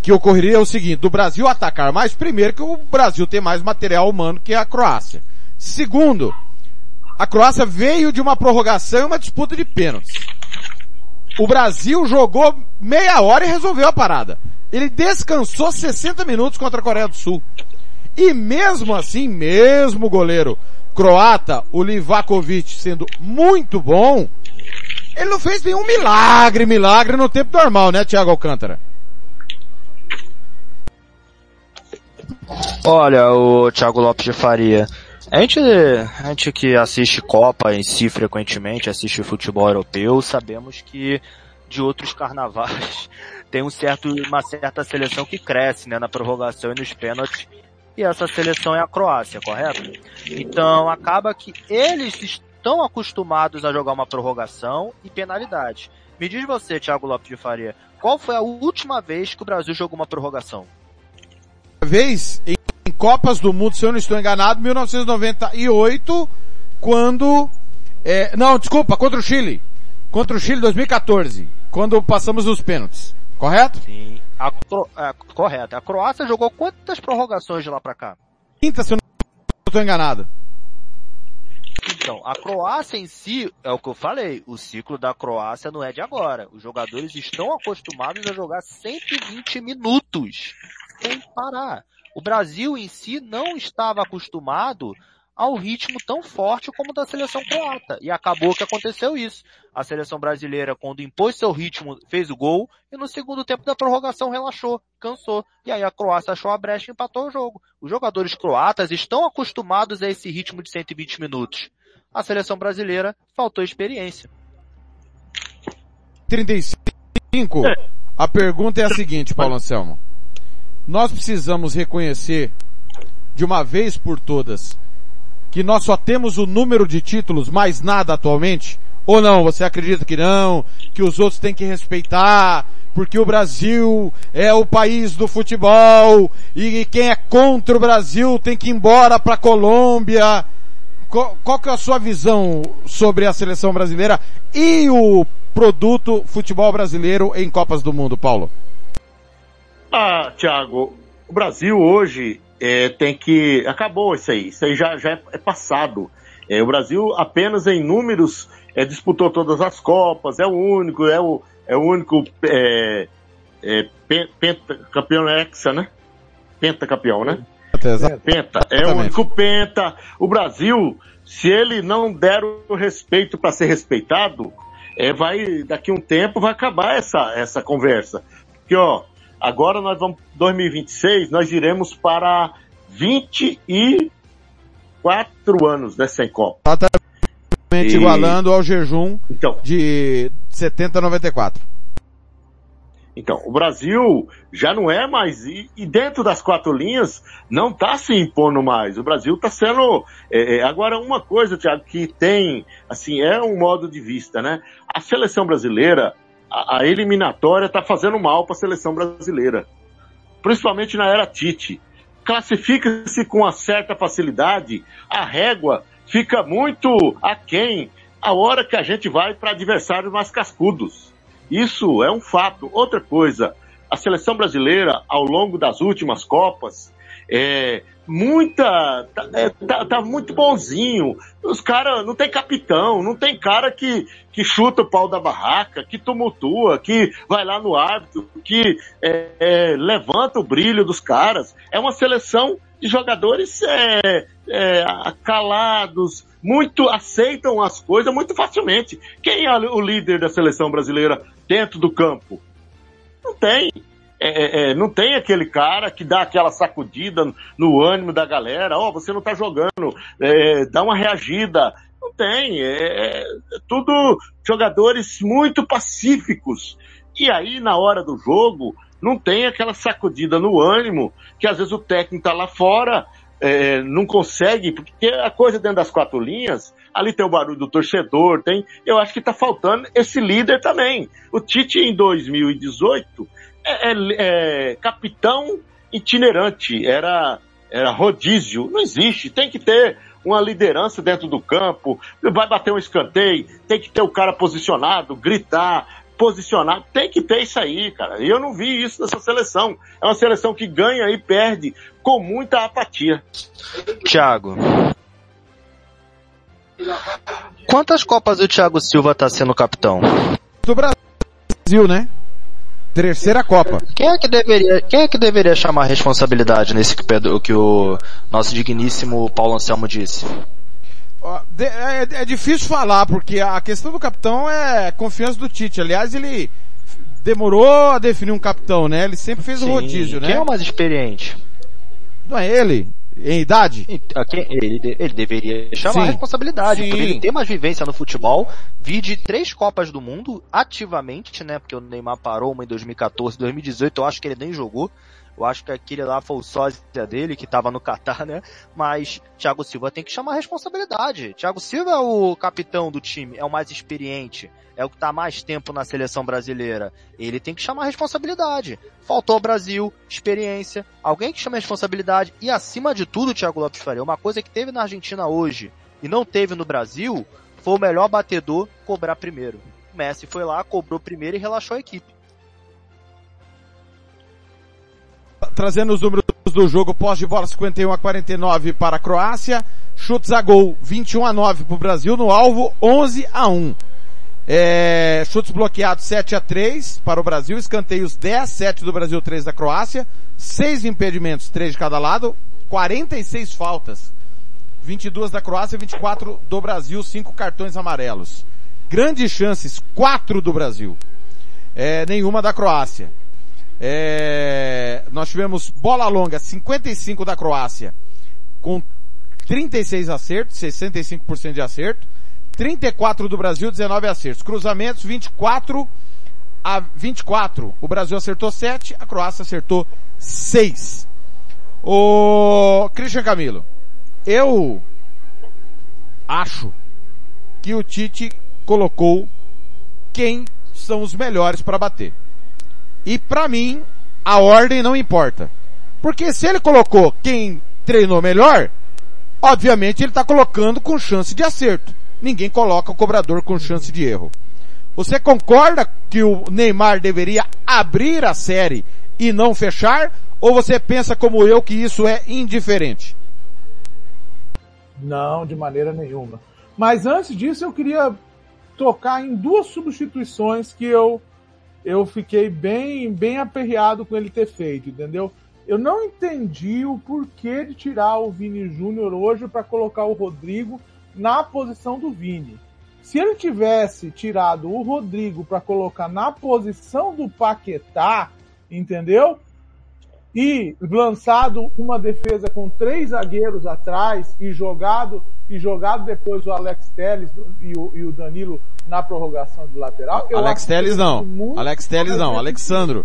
que ocorreria o seguinte, do Brasil atacar mais, primeiro que o Brasil tem mais material humano que a Croácia. Segundo, a Croácia veio de uma prorrogação e uma disputa de pênaltis. O Brasil jogou meia hora e resolveu a parada. Ele descansou 60 minutos contra a Coreia do Sul. E mesmo assim, mesmo goleiro croata, o Livakovic, sendo muito bom, ele não fez nenhum milagre, milagre no tempo normal, né, Thiago Alcântara? Olha, o Thiago Lopes de Faria, a gente, a gente que assiste Copa em si frequentemente, assiste futebol europeu, sabemos que de outros carnavais tem um certo, uma certa seleção que cresce, né, na prorrogação e nos pênaltis. e essa seleção é a Croácia, correto? Então acaba que eles estão acostumados a jogar uma prorrogação e penalidade. Me diz você, Thiago Lopes de Faria, qual foi a última vez que o Brasil jogou uma prorrogação? Vez em, em Copas do Mundo, se eu não estou enganado, 1998, quando é, não, desculpa, contra o Chile. Contra o Chile 2014, quando passamos os pênaltis. Correto? Sim. A, Cro... é, correto. A Croácia jogou quantas prorrogações de lá pra cá? Quinta, se eu não estou enganado. Então, a Croácia em si, é o que eu falei, o ciclo da Croácia não é de agora. Os jogadores estão acostumados a jogar 120 minutos sem parar. O Brasil em si não estava acostumado ao ritmo tão forte como da seleção croata. E acabou que aconteceu isso. A seleção brasileira, quando impôs seu ritmo, fez o gol, e no segundo tempo da prorrogação relaxou, cansou. E aí a Croácia achou a brecha e empatou o jogo. Os jogadores croatas estão acostumados a esse ritmo de 120 minutos. A seleção brasileira faltou experiência. 35. A pergunta é a seguinte, Paulo Anselmo. Nós precisamos reconhecer de uma vez por todas que nós só temos o número de títulos, mais nada atualmente? Ou não? Você acredita que não? Que os outros têm que respeitar? Porque o Brasil é o país do futebol e quem é contra o Brasil tem que ir embora para Colômbia. Qual, qual que é a sua visão sobre a seleção brasileira e o produto futebol brasileiro em Copas do Mundo, Paulo? Ah, Thiago, o Brasil hoje é, tem que. Acabou isso aí. Isso aí já, já é, passado. É, o Brasil apenas em números é, disputou todas as Copas, é o único, é o, é o único é, é, penta, campeão hexa, né? Pentacampeão, né? Penta. É o único penta. O Brasil, se ele não der o respeito para ser respeitado, é, vai, daqui a um tempo vai acabar essa, essa conversa. Porque, ó, Agora nós vamos, 2026, nós iremos para 24 anos né, sem Copa. Exatamente e... igualando ao jejum então, de 70 a 94. Então, o Brasil já não é mais, e, e dentro das quatro linhas, não está se impondo mais. O Brasil está sendo. É, é, agora, uma coisa, Tiago, que tem, assim, é um modo de vista, né? A seleção brasileira, a, eliminatória está fazendo mal para a seleção brasileira. Principalmente na era Tite. Classifica-se com uma certa facilidade, a régua fica muito aquém a hora que a gente vai para adversários mais cascudos. Isso é um fato. Outra coisa, a seleção brasileira, ao longo das últimas Copas, é, muita. Tá, é, tá, tá, muito bonzinho. Os caras não tem capitão, não tem cara que, que chuta o pau da barraca, que tumultua, que vai lá no árbitro, que é, é, levanta o brilho dos caras. É uma seleção de jogadores é, é, calados, muito aceitam as coisas muito facilmente. Quem é o líder da seleção brasileira dentro do campo? Não tem. É, é, é, não tem aquele cara que dá aquela sacudida no ânimo da galera, ó, oh, você não tá jogando, é, dá uma reagida. Não tem, é, é, tudo jogadores muito pacíficos. E aí, na hora do jogo, não tem aquela sacudida no ânimo, que às vezes o técnico tá lá fora, é, não consegue, porque a coisa dentro das quatro linhas, ali tem o barulho do torcedor, tem, eu acho que tá faltando esse líder também. O Tite em 2018, é, é, é, capitão itinerante, era, era rodízio. Não existe, tem que ter uma liderança dentro do campo, vai bater um escanteio, tem que ter o cara posicionado, gritar, posicionado, tem que ter isso aí, cara. E eu não vi isso nessa seleção. É uma seleção que ganha e perde com muita apatia. Thiago. Quantas Copas o Thiago Silva está sendo capitão? Do Brasil, né? Terceira Copa. Quem é que deveria, quem é que deveria chamar a responsabilidade nesse que, que o nosso digníssimo Paulo Anselmo disse? É, é, difícil falar, porque a questão do capitão é confiança do Tite. Aliás, ele demorou a definir um capitão, né? Ele sempre fez o rodízio, né? Quem é o mais experiente? Não é ele? Em idade? Ele, ele deveria chamar Sim. a responsabilidade, Sim. porque ele tem mais vivência no futebol, vir de três Copas do Mundo ativamente, né? Porque o Neymar parou uma em 2014, 2018, eu acho que ele nem jogou. Eu acho que aquele lá foi o sósia dele, que tava no Catar, né? Mas Thiago Silva tem que chamar a responsabilidade. Thiago Silva é o capitão do time, é o mais experiente, é o que tá mais tempo na seleção brasileira. Ele tem que chamar a responsabilidade. Faltou Brasil, experiência, alguém que chama a responsabilidade e acima de tudo, Thiago Lopes Faria, uma coisa que teve na Argentina hoje e não teve no Brasil, foi o melhor batedor cobrar primeiro. O Messi foi lá, cobrou primeiro e relaxou a equipe. Trazendo os números do jogo, pós de bola 51 a 49 para a Croácia, chutes a gol 21 a 9 para o Brasil, no alvo 11 a 1. É, chutes bloqueados 7 a 3 para o Brasil, escanteios 10, 7 do Brasil, 3 da Croácia, 6 impedimentos, 3 de cada lado, 46 faltas, 22 da Croácia, 24 do Brasil, 5 cartões amarelos. Grandes chances, 4 do Brasil, é, nenhuma da Croácia. É, nós tivemos bola longa, 55 da Croácia, com 36 acertos, 65% de acerto. 34 do Brasil, 19 acertos. Cruzamentos, 24 a 24. O Brasil acertou 7, a Croácia acertou 6. O Christian Camilo, eu acho que o Tite colocou quem são os melhores para bater. E para mim, a ordem não importa. Porque se ele colocou quem treinou melhor, obviamente ele está colocando com chance de acerto. Ninguém coloca o cobrador com chance de erro. Você concorda que o Neymar deveria abrir a série e não fechar? Ou você pensa como eu que isso é indiferente? Não, de maneira nenhuma. Mas antes disso eu queria tocar em duas substituições que eu eu fiquei bem, bem aperreado com ele ter feito, entendeu? Eu não entendi o porquê de tirar o Vini Júnior hoje para colocar o Rodrigo na posição do Vini. Se ele tivesse tirado o Rodrigo para colocar na posição do Paquetá, entendeu? E lançado uma defesa com três zagueiros atrás e jogado e jogado depois o Alex Telles e o, e o Danilo na prorrogação do lateral. Alex Telles não. Alex Telles não. Alexandro.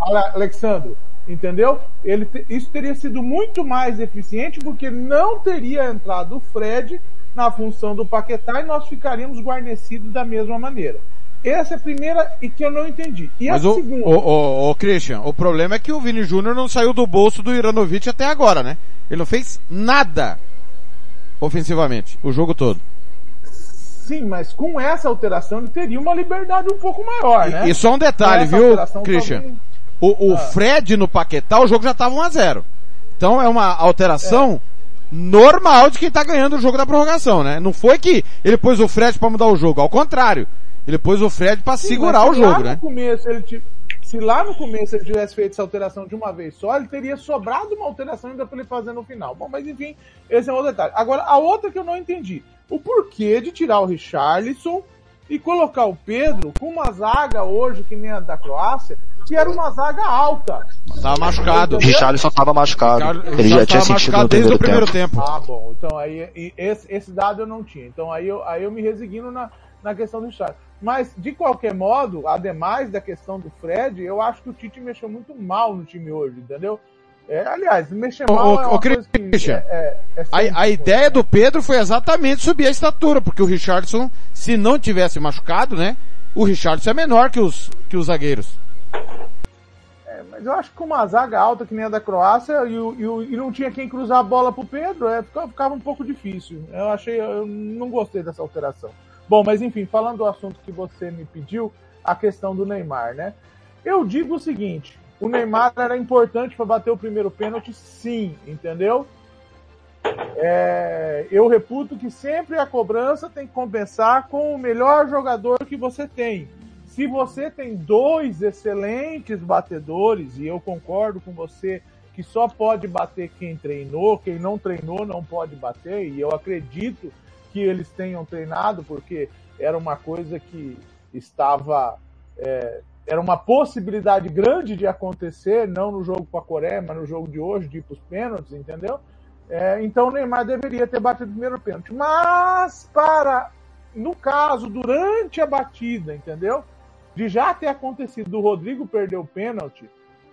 Alexandro. Entendeu? Ele, isso teria sido muito mais eficiente porque não teria entrado o Fred na função do Paquetá e nós ficaríamos guarnecidos da mesma maneira. Essa é a primeira e que eu não entendi. E Mas a o, segunda. o, o, o Christian, o problema é que o Vini Júnior não saiu do bolso do Iranovic até agora, né? Ele não fez nada ofensivamente, o jogo todo. Sim, mas com essa alteração ele teria uma liberdade um pouco maior, né? E só um detalhe, viu, Christian? talvez- O, o Ah. Fred no Paquetá, o jogo já estava 1 a 0 Então é uma alteração normal de quem tá ganhando o jogo da prorrogação, né? Não foi que ele pôs o Fred para mudar o jogo, ao contrário. Ele pôs o Fred para segurar o jogo, no né? Começo ele ti- se lá no começo ele tivesse feito essa alteração de uma vez só, ele teria sobrado uma alteração ainda para ele fazer no final. Bom, mas enfim, esse é um outro detalhe. Agora, a outra que eu não entendi. O porquê de tirar o Richarlison e colocar o Pedro com uma zaga hoje, que nem a da Croácia, que era uma zaga alta. Tava machucado. O Richarlison tava machucado. Ricardo- Ele já tinha sentido machucado no desde o primeiro primeiro tempo. tempo. Ah, bom. Então aí esse, esse dado eu não tinha. Então aí eu, aí eu me resigno na, na questão do Richard. Mas, de qualquer modo, ademais da questão do Fred, eu acho que o Tite mexeu muito mal no time hoje, entendeu? É, aliás, mexer mal ô, é que Christian, é, é, é A, a ideia do Pedro foi exatamente subir a estatura, porque o Richardson, se não tivesse machucado, né? O Richardson é menor que os, que os zagueiros. É, mas eu acho que com uma zaga alta que nem a da Croácia e, o- e o- e não tinha quem cruzar a bola pro Pedro, é, ficava, ficava um pouco difícil. Eu achei, eu não gostei dessa alteração. Bom, mas enfim, falando do assunto que você me pediu, a questão do Neymar, né? Eu digo o seguinte, o Neymar era importante para bater o primeiro pênalti, sim, entendeu? É, eu reputo que sempre a cobrança tem que compensar com o melhor jogador que você tem. Se você tem dois excelentes batedores, e eu concordo com você que só pode bater quem treinou, quem não treinou não pode bater, e eu acredito que eles tenham treinado, porque era uma coisa que estava. é, era uma possibilidade grande de acontecer, não no jogo com a Coreia, mas no jogo de hoje, de ir para os pênaltis, entendeu? É, então o Neymar deveria ter batido o primeiro pênalti. Mas para, no caso, durante a batida, entendeu? De já ter acontecido do Rodrigo perder o pênalti,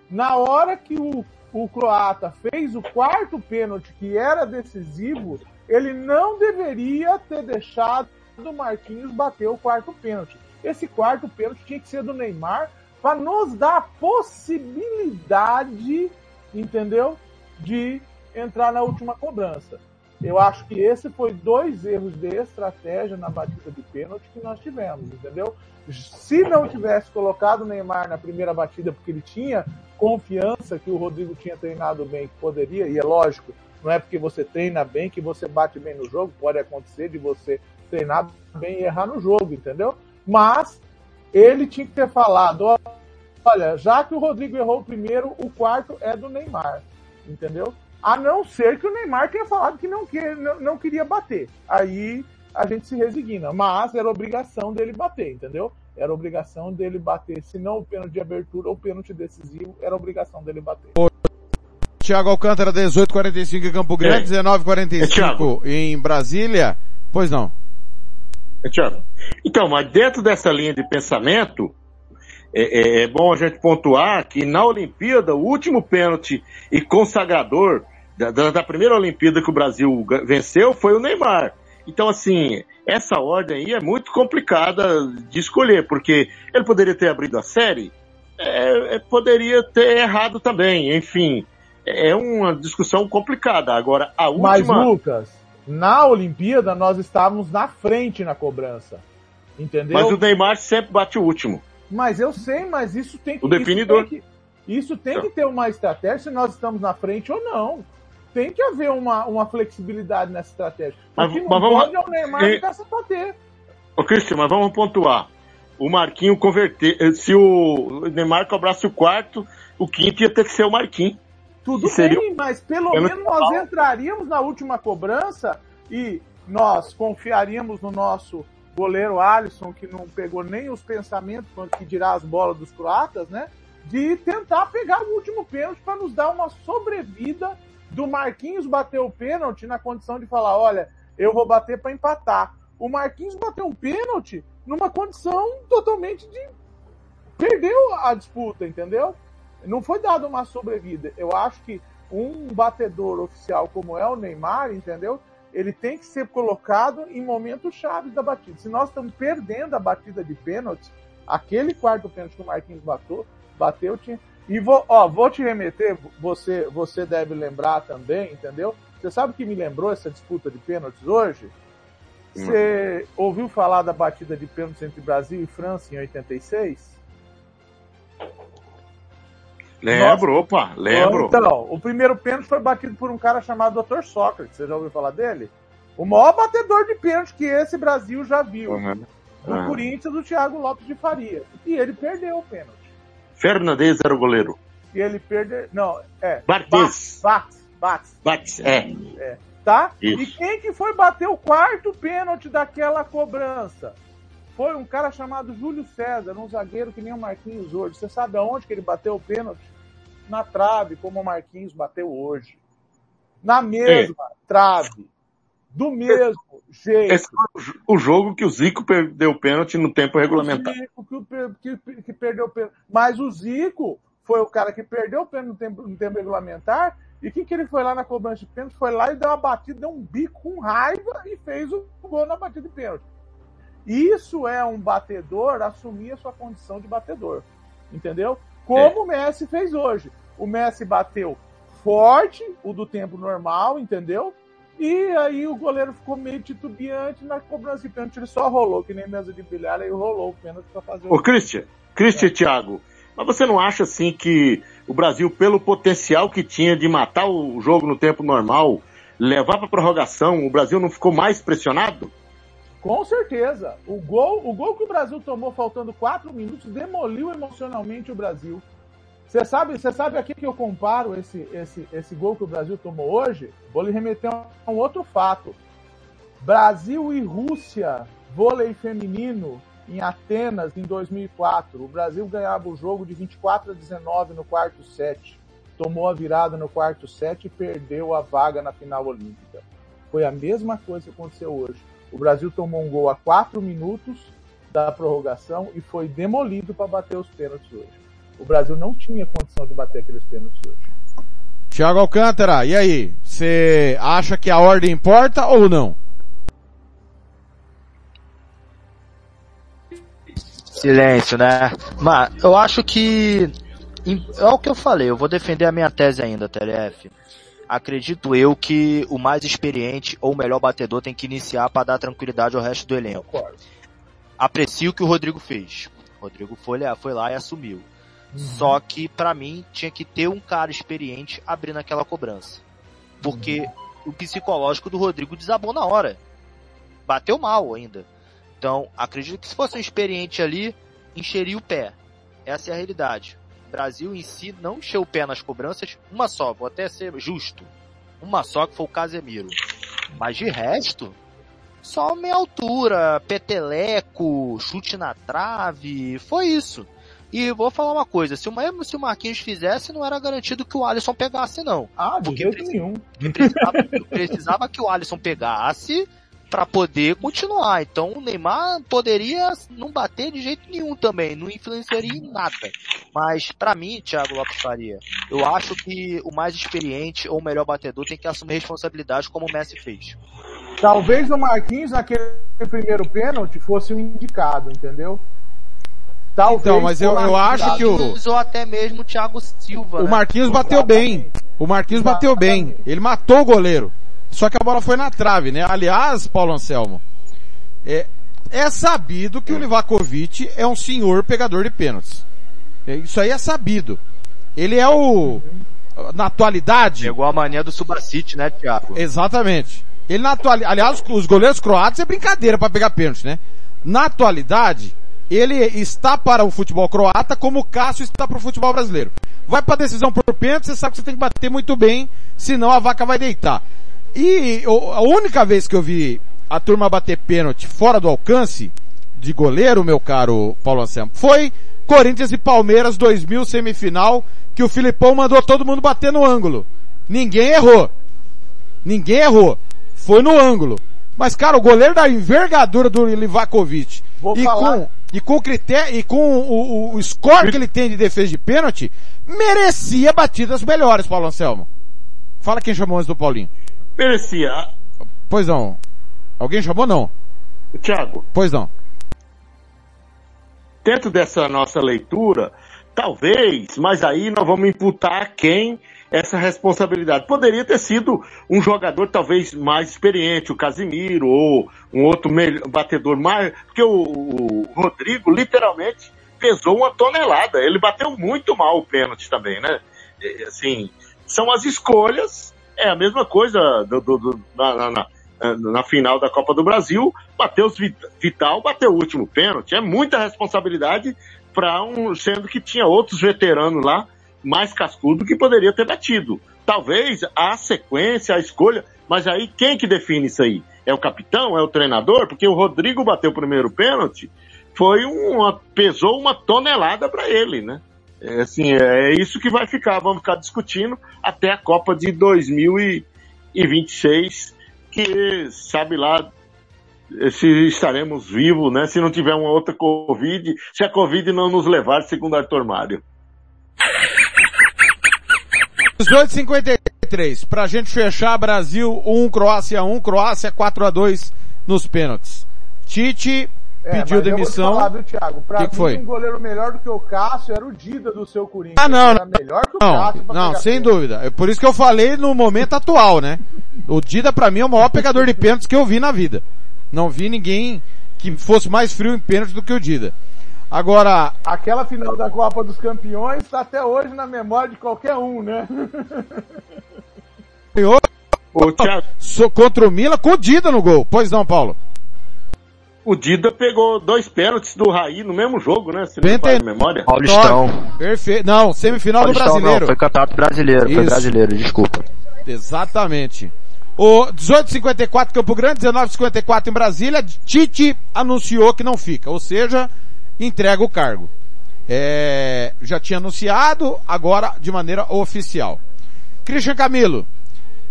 Na hora que o, o croata fez o quarto pênalti, que era decisivo, ele não deveria ter deixado o Marquinhos bater o quarto pênalti. Esse quarto pênalti tinha que ser do Neymar para nos dar a possibilidade, entendeu? De entrar na última cobrança. Eu acho que esse foi dois erros de estratégia na batida de pênalti que nós tivemos, entendeu? Se não tivesse colocado o Neymar na primeira batida, porque ele tinha confiança que o Rodrigo tinha treinado bem, que poderia, e é lógico, não é porque você treina bem que você bate bem no jogo, pode acontecer de você treinar bem e errar no jogo, entendeu? Mas ele tinha que ter falado, olha, já que o Rodrigo errou o primeiro, o quarto é do Neymar, entendeu? A não ser que o Neymar tenha falado que não, que, não, não queria bater. Aí a gente se resigna. Mas era obrigação dele bater, entendeu? Era obrigação dele bater. Se não o pênalti de abertura ou o pênalti decisivo, era obrigação dele bater. Tiago Alcântara, 18:45 em Campo Grande, É. 19:45 em Brasília. Pois não. Thiago. Então, mas dentro dessa linha de pensamento, é, é- é bom a gente pontuar que na Olimpíada, o último pênalti e consagrador da, da- da primeira Olimpíada que o Brasil venceu foi o Neymar. Então, assim, essa ordem aí é muito complicada de escolher, porque ele poderia ter abrido a série, é, é, poderia ter errado também, enfim. É uma discussão complicada. Agora, a última. Mas, Lucas, na Olimpíada nós estávamos na frente na cobrança. Entendeu? Mas o Neymar sempre bate o último. Mas eu sei, mas isso tem que. O definidor. Isso tem que, isso tem que ter uma estratégia se nós estamos na frente ou não. Tem que haver uma, uma flexibilidade nessa estratégia. Mas- o que não mas vamos- pode é o Neymar e- ficar sem bater. Ô, Cristian, mas vamos pontuar. O Marquinho converter. Se o Neymar cobrasse o quarto, o quinto ia ter que ser o Marquinho. Tudo seria bem, mas pelo pelo menos nós entraríamos na última cobrança e nós confiaríamos no nosso goleiro Alisson, que não pegou nem os pensamentos, quanto que dirá as bolas dos croatas, né? De tentar pegar o último pênalti para nos dar uma sobrevida do Marquinhos bater o pênalti na condição de falar: olha, eu vou bater para empatar. O Marquinhos bateu um pênalti numa condição totalmente de. Perdeu a disputa, entendeu? Não foi dada uma sobrevida. Eu acho que um batedor oficial como é o Neymar, entendeu? Ele tem que ser colocado em momentos chaves da batida. Se nós estamos perdendo a batida de pênalti, aquele quarto pênalti que o Marquinhos bateu, bateu tinha. E vou, ó, vou te remeter, você, você deve lembrar também, entendeu? Você sabe o que me lembrou essa disputa de pênaltis hoje? Você ouviu falar da batida de pênaltis entre Brasil e França em 86? Lembro, opa, lembro. Então, o primeiro pênalti foi batido por um cara chamado Dr. Sócrates. Você já ouviu falar dele? O maior batedor de pênalti que esse Brasil já viu. Uhum. Do Uhum. Corinthians, do Thiago Lopes de Faria. E ele perdeu o pênalti. Fernandes era o goleiro. E ele perdeu. Não, é. Bartes. Bates, Bates, Bate, é. tá? Isso. E quem que foi bater o quarto pênalti daquela cobrança? Foi um cara chamado Júlio César, um zagueiro que nem o Marquinhos hoje. Você sabe aonde que ele bateu o pênalti? Na trave, como o Marquinhos bateu hoje. Na mesma trave. Do mesmo jeito. Esse foi o jogo que o Zico perdeu o pênalti no tempo regulamentar. O Zico que, que- que perdeu o pênalti. Mas o Zico foi o cara que perdeu o pênalti no tempo, no tempo regulamentar. E o que, que ele foi lá na cobrança de pênalti? Foi lá e deu uma batida, deu um bico com raiva e fez o gol na batida de pênalti. Isso é um batedor assumir a sua condição de batedor. Entendeu? Como o Messi fez hoje. O Messi bateu forte, o do tempo normal, entendeu? E aí o goleiro ficou meio titubeante na cobrança de pênalti, ele só rolou, que nem mesa de bilhar, aí rolou o pênalti pra fazer Ô, o Christian, Christian Thiago, mas você não acha assim que o Brasil, pelo potencial que tinha de matar o jogo no tempo normal, levar pra prorrogação, o Brasil não ficou mais pressionado? Com certeza. O gol, o gol que o Brasil tomou faltando quatro minutos demoliu emocionalmente o Brasil. Você sabe, você sabe aqui que eu comparo esse, esse, esse gol que o Brasil tomou hoje? Vou lhe remeter a um outro fato. Brasil e Rússia, vôlei feminino, em Atenas, em 2004. O Brasil ganhava o jogo de 24 a 19 no quarto set. Tomou a virada no quarto set e perdeu a vaga na final olímpica. Foi a mesma coisa que aconteceu hoje. O Brasil tomou um gol a quatro minutos da prorrogação e foi demolido para bater os pênaltis hoje. O Brasil não tinha condição de bater aqueles pênaltis hoje. Thiago Alcântara, e aí? Você acha que a ordem importa ou não? Silêncio, né? Mas eu acho que é o que eu falei, eu vou defender a minha tese ainda, TLF. Acredito eu que o mais experiente ou o melhor batedor tem que iniciar para dar tranquilidade ao resto do elenco. Concordo. Aprecio o que o Rodrigo fez. O Rodrigo foi, lá- foi lá e assumiu. Só que pra mim tinha que ter um cara experiente abrindo aquela cobrança. Porque o psicológico do Rodrigo desabou na hora. Bateu mal ainda. Então, acredito que se fosse um experiente ali, encheria o pé. Essa é a realidade. Brasil em si não encheu o pé nas cobranças, uma só, vou até ser justo. Uma só que foi o Casemiro. Mas de resto, só meia altura, peteleco, chute na trave, foi isso. E vou falar uma coisa, se o, mesmo se o Marquinhos fizesse, não era garantido que o Alisson pegasse, não. Ah, de Porque jeito nenhum. Precisava, precisava que o Alisson pegasse para poder continuar. Então o Neymar poderia não bater de jeito nenhum também, não influenciaria em nada. Mas pra mim, Thiago Lopes Faria, eu acho que o mais experiente ou o melhor batedor tem que assumir responsabilidade como o Messi fez. Talvez o Marquinhos naquele primeiro pênalti fosse o indicado, entendeu? Talvez Então, mas eu- eu acho que o- Marquinhos Ou até mesmo o Thiago Silva. O né? Marquinhos bateu bem. O Marquinhos bateu bem. Ele matou o goleiro. Só que a bola foi na trave, né? Aliás, Paulo Anselmo, é, é sabido que o Livakovic é um senhor pegador de pênaltis. É, Isso aí é sabido. Ele é o, na atualidade, Pegou a mania do Subacite, né, Thiago? Exatamente. Ele na atualidade, aliás, os goleiros croatas é brincadeira para pegar pênalti, né? Na atualidade, ele está para o futebol croata como o Cássio está para o futebol brasileiro. Vai para decisão por pênalti, você sabe que você tem que bater muito bem, senão a vaca vai deitar. E a única vez que eu vi a turma bater pênalti fora do alcance de goleiro, meu caro Paulo Anselmo, foi Corinthians e Palmeiras 2000 semifinal, que o Filipão mandou todo mundo bater no ângulo. Ninguém errou. Ninguém errou. Foi no ângulo. Mas, cara, o goleiro da envergadura do Livakovic Vou e falar. com, e com o critério, e com o, o, o score que ele tem de defesa de pênalti, merecia batidas melhores, Paulo Anselmo. Fala quem chamou antes do Paulinho. Merecia. Pois não. Alguém chamou? Não. Thiago, Pois não. dentro dessa nossa leitura, talvez, mas aí nós vamos imputar a quem essa responsabilidade. Poderia ter sido um jogador talvez mais experiente, o Casimiro, ou um outro batedor mais, porque o, Rodrigo literalmente pesou uma tonelada. Ele bateu muito mal o pênalti também, né? Assim, são as escolhas, é a mesma coisa do, do- do- na, na- na- na final da Copa do Brasil, Matheus Vi- Vital bateu o último pênalti. É muita responsabilidade para um, sendo que tinha outros veteranos lá mais cascudo que poderia ter batido. Talvez a sequência, a escolha, mas aí quem que define isso aí? É o capitão? É o treinador? Porque o Rodrigo bateu o primeiro pênalti, foi uma pesou uma tonelada para ele, né? É, assim, é isso que vai ficar, vamos ficar discutindo até a Copa de 2026, que sabe lá se estaremos vivos, né? Se não tiver uma outra Covid, se a Covid não nos levar, segundo Arthur Mário. 18:53 pra gente fechar Brasil 1 Croácia 1, Croácia 4 a 2 nos pênaltis. Tite É, pediu demissão. falar, viu, Thiago? Pra Que que mim, foi? um goleiro melhor do que o Cássio era o Dida do seu Corinthians. Ah, não, Era melhor que o Não, Cássio pra não, sem pênalti. dúvida. É por isso que eu falei no momento atual, né? O Dida pra mim é o maior pegador de pênaltis que eu vi na vida. Não vi ninguém que fosse mais frio em pênalti do que o Dida. Agora, Aquela final da Copa dos Campeões tá até hoje na memória de qualquer um, né? eu O, Thiago, contra o Milan com o Dida no gol. Pois não, Paulo? O Dida pegou dois pênaltis do Raí no mesmo jogo, né? Se não entendi. memória. Paulistão. Perfeito. Não, semifinal do Paulistão brasileiro. não, foi campeonato brasileiro, Isso. foi brasileiro, desculpa. Exatamente. O 1854 Campo Grande, 1954 em Brasília, Tite anunciou que não fica, ou seja, entrega o cargo. É, já tinha anunciado, agora de maneira oficial. Christian Camilo,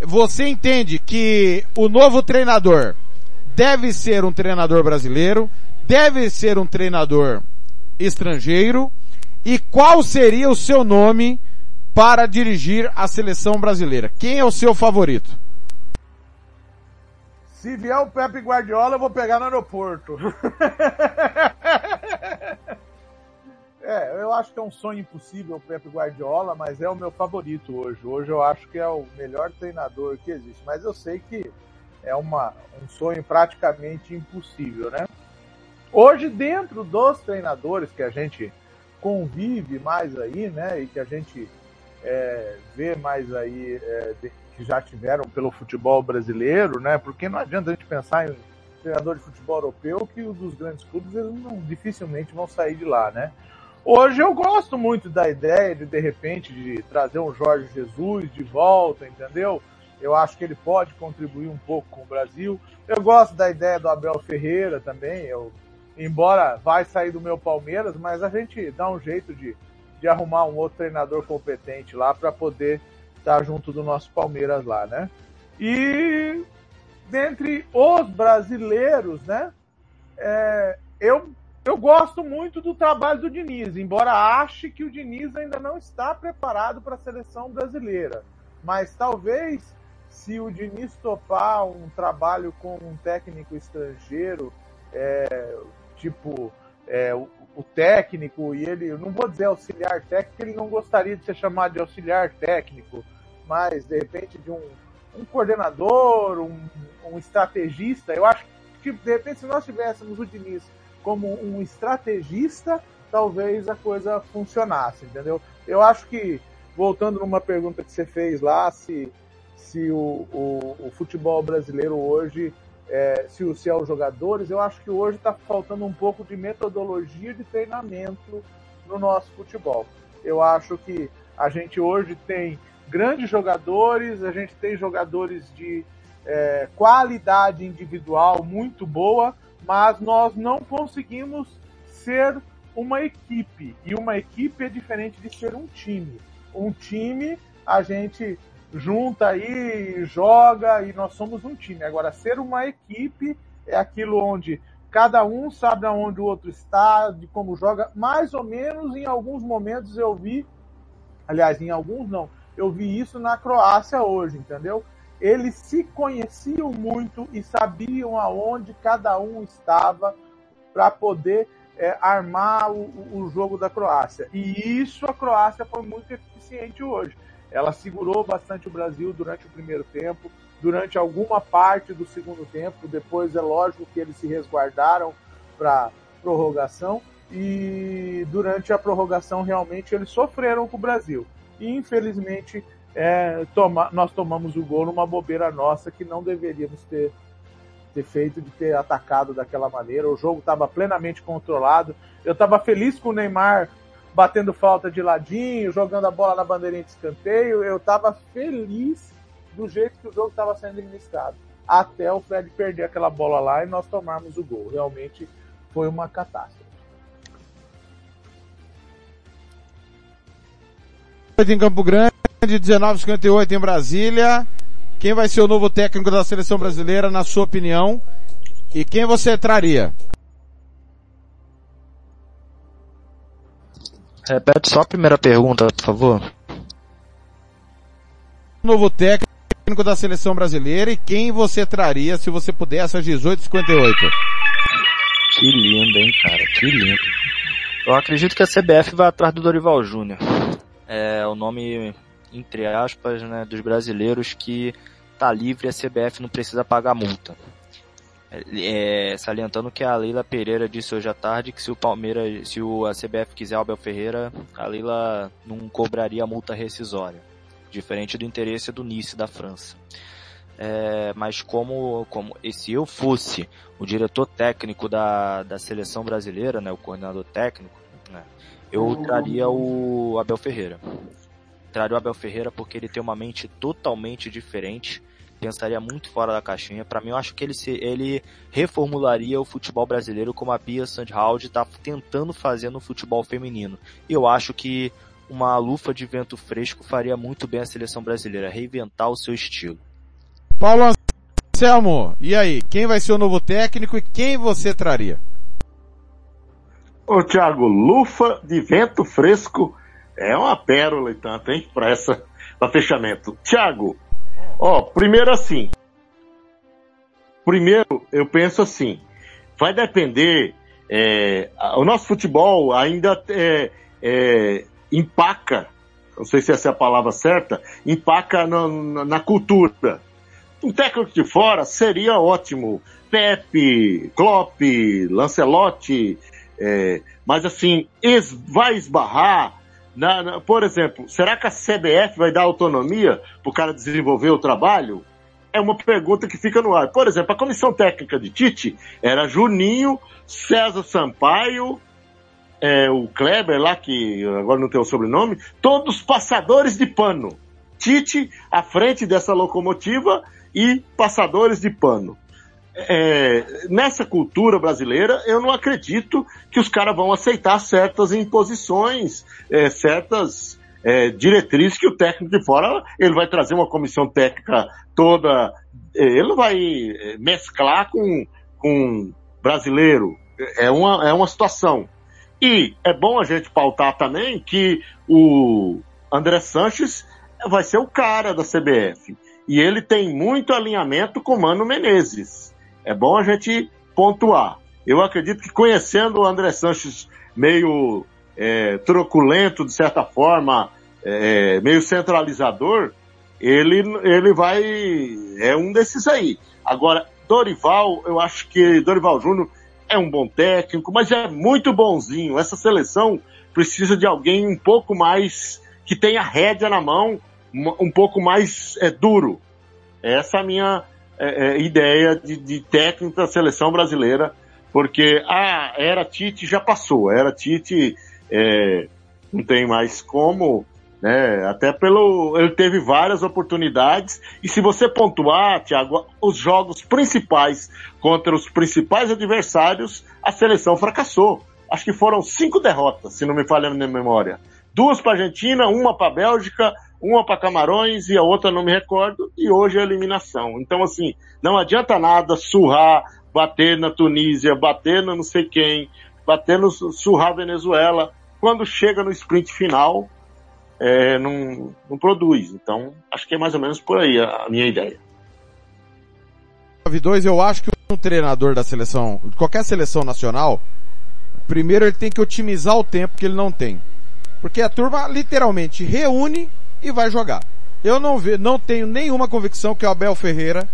você entende que o novo treinador deve ser um treinador brasileiro, deve ser um treinador estrangeiro, E qual seria o seu nome para dirigir a seleção brasileira? Quem é o seu favorito? Se vier o Pepe Guardiola, eu vou pegar no aeroporto. é, eu acho que é um sonho impossível o Pepe Guardiola, mas é o meu favorito hoje. Hoje eu acho que é o melhor treinador que existe. Mas eu sei que é uma, um sonho praticamente impossível, né? Hoje, dentro dos treinadores que a gente convive mais aí, né, e que a gente é, vê mais aí, é, que já tiveram pelo futebol brasileiro, né, porque não adianta a gente pensar em treinador de futebol europeu que os dos grandes clubes eles não, dificilmente vão sair de lá, né. Hoje eu gosto muito da ideia de, de repente, de trazer um Jorge Jesus de volta, entendeu? Eu acho que ele pode contribuir um pouco com o Brasil. Eu gosto da ideia do Abel Ferreira também. Eu, embora vai sair do meu Palmeiras, mas a gente dá um jeito de, de arrumar um outro treinador competente lá para poder estar junto do nosso Palmeiras lá, né? E dentre os brasileiros, né? É, eu, eu gosto muito do trabalho do Diniz, embora ache que o Diniz ainda não está preparado para a seleção brasileira. Mas talvez se o Diniz topar um trabalho com um técnico estrangeiro, é, tipo é, o, o, técnico, e ele, não vou dizer auxiliar técnico, ele não gostaria de ser chamado de auxiliar técnico, mas de repente de um, um coordenador, um, um estrategista, eu acho que de repente se nós tivéssemos o Diniz como um estrategista, talvez a coisa funcionasse, entendeu? Eu acho que, voltando numa pergunta que você fez lá, se se o, o, o futebol brasileiro hoje, é, se, se é os jogadores, eu acho que hoje está faltando um pouco de metodologia de treinamento no nosso futebol. Eu acho que a gente hoje tem grandes jogadores, a gente tem jogadores de é, qualidade individual muito boa, mas nós não conseguimos ser uma equipe. E uma equipe é diferente de ser um time. Um time, a gente junta aí, joga e nós somos um time. Agora, ser uma equipe é aquilo onde cada um sabe aonde o outro está, de como joga. Mais ou menos em alguns momentos eu vi, aliás, em alguns não, eu vi isso na Croácia hoje, entendeu? Eles se conheciam muito e sabiam aonde cada um estava para poder é, armar o, o jogo da Croácia. E isso a Croácia foi muito eficiente hoje. Ela segurou bastante o Brasil durante o primeiro tempo, durante alguma parte do segundo tempo. Depois é lógico que eles se resguardaram para prorrogação e durante a prorrogação realmente eles sofreram com o Brasil. E infelizmente é, toma, nós tomamos o gol numa bobeira nossa que não deveríamos ter, ter feito de ter atacado daquela maneira. O jogo estava plenamente controlado. Eu estava feliz com o Neymar batendo falta de ladinho, jogando a bola na bandeirinha de escanteio. Eu estava feliz do jeito que o jogo estava sendo administrado. Até o Fred perder aquela bola lá e nós tomarmos o gol. Realmente foi uma catástrofe. Em Campo Grande, 1958 em Brasília. Quem vai ser o novo técnico da seleção brasileira, na sua opinião? E quem você traria? Repete só a primeira pergunta, por favor. Novo técnico da seleção brasileira e quem você traria se você pudesse às 18h58? Que lindo, hein, cara? Que lindo. Eu acredito que a CBF vai atrás do Dorival Júnior. É o nome, entre aspas, né, dos brasileiros que tá livre e a CBF não precisa pagar multa. É, salientando que a Leila Pereira disse hoje à tarde que se o Palmeiras, se o, a CBF quiser o Abel Ferreira, a Leila não cobraria multa rescisória, diferente do interesse do Nice da França. É, mas como, como se eu fosse o diretor técnico da, da seleção brasileira, né, o coordenador técnico, né, eu traria o Abel Ferreira. Traria o Abel Ferreira porque ele tem uma mente totalmente diferente pensaria muito fora da caixinha. Para mim, eu acho que ele, se, ele reformularia o futebol brasileiro como a Pia Sandhaldi está tentando fazer no futebol feminino. E eu acho que uma lufa de vento fresco faria muito bem a seleção brasileira, reinventar o seu estilo. Paulo Anselmo, e aí? Quem vai ser o novo técnico e quem você traria? Ô, Thiago, lufa de vento fresco é uma pérola e tanto, hein? Para essa, para fechamento. Thiago, ó, primeiro assim. Primeiro, eu penso assim. Vai depender. É, o nosso futebol ainda é, é, empaca, não sei se essa é a palavra certa, empaca na, na, na cultura. Um técnico de fora seria ótimo. Pepe, Klopp, Lancelotti, é, mas assim, es, vai esbarrar na, na, por exemplo, será que a CBF vai dar autonomia para o cara desenvolver o trabalho? É uma pergunta que fica no ar. Por exemplo, a comissão técnica de Tite era Juninho, César Sampaio, é, o Kleber lá, que agora não tem o sobrenome, todos passadores de pano. Tite à frente dessa locomotiva e passadores de pano é, nessa cultura brasileira, eu não acredito que os caras vão aceitar certas imposições, é, certas é, diretrizes que o técnico de fora ele vai trazer uma comissão técnica toda, é, ele vai é, mesclar com, com brasileiro. É uma, é uma situação. E é bom a gente pautar também que o André Sanches vai ser o cara da CBF. E ele tem muito alinhamento com Mano Menezes. É bom a gente pontuar. Eu acredito que conhecendo o André Sanches meio é, truculento, de certa forma, é, meio centralizador, ele, ele vai. É um desses aí. Agora, Dorival, eu acho que Dorival Júnior é um bom técnico, mas é muito bonzinho. Essa seleção precisa de alguém um pouco mais. que tenha rédea na mão, um pouco mais é, duro. Essa é a minha é, é, ideia de, de técnico da seleção brasileira, porque a era Tite já passou, a era Tite é, não tem mais como, né? Até pelo ele teve várias oportunidades e se você pontuar, Thiago, os jogos principais contra os principais adversários, a seleção fracassou. Acho que foram cinco derrotas, se não me falha a minha memória. Duas para Argentina, uma para Bélgica, uma para Camarões e a outra não me recordo, e hoje é eliminação. Então, assim, não adianta nada surrar, bater na Tunísia, bater na não sei quem, bater no surrar Venezuela. Quando chega no sprint final, é, não, não produz. Então, acho que é mais ou menos por aí a, a minha ideia. 2, eu acho que um treinador da seleção, de qualquer seleção nacional, primeiro ele tem que otimizar o tempo que ele não tem. Porque a turma literalmente reúne e vai jogar. Eu não, ve, não tenho nenhuma convicção que o Abel Ferreira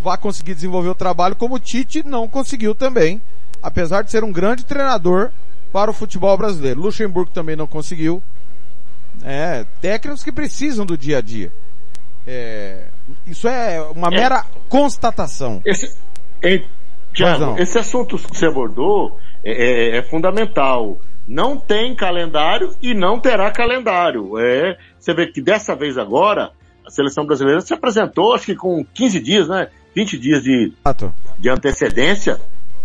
vá conseguir desenvolver o trabalho como o Tite não conseguiu também, apesar de ser um grande treinador para o futebol brasileiro. Luxemburgo também não conseguiu. É, técnicos que precisam do dia a dia. É, isso é uma é. mera constatação. Esse, Thiago, esse assunto que você abordou é, é, é fundamental não tem calendário e não terá calendário. É, você vê que dessa vez agora, a seleção brasileira se apresentou, acho que com 15 dias, né? 20 dias de, de antecedência.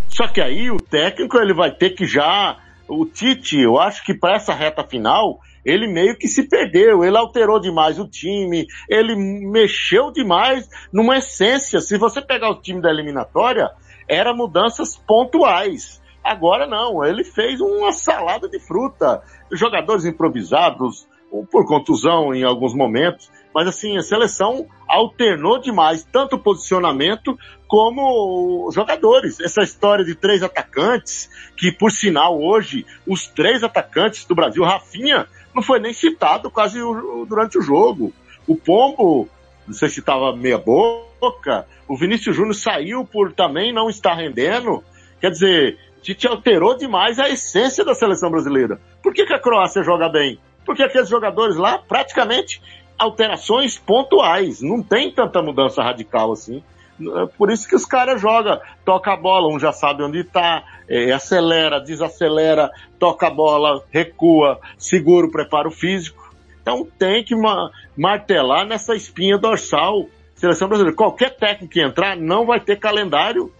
Só que aí o técnico ele vai ter que já. O Tite, eu acho que para essa reta final, ele meio que se perdeu, ele alterou demais o time, ele mexeu demais numa essência. Se você pegar o time da eliminatória, era mudanças pontuais. Agora não, ele fez uma salada de fruta. Jogadores improvisados, por contusão em alguns momentos, mas assim, a seleção alternou demais, tanto o posicionamento como os jogadores. Essa história de três atacantes, que por sinal hoje, os três atacantes do Brasil, Rafinha, não foi nem citado quase durante o jogo. O Pombo, não sei se estava meia boca, o Vinícius Júnior saiu por também não estar rendendo. Quer dizer, Tite alterou demais a essência da seleção brasileira. Por que, que a Croácia joga bem? Porque aqueles jogadores lá, praticamente, alterações pontuais. Não tem tanta mudança radical assim. É por isso que os caras jogam, toca a bola, um já sabe onde está, é, acelera, desacelera, toca a bola, recua, segura o preparo físico. Então tem que ma martelar nessa espinha dorsal. Seleção brasileira. Qualquer técnico que entrar não vai ter calendário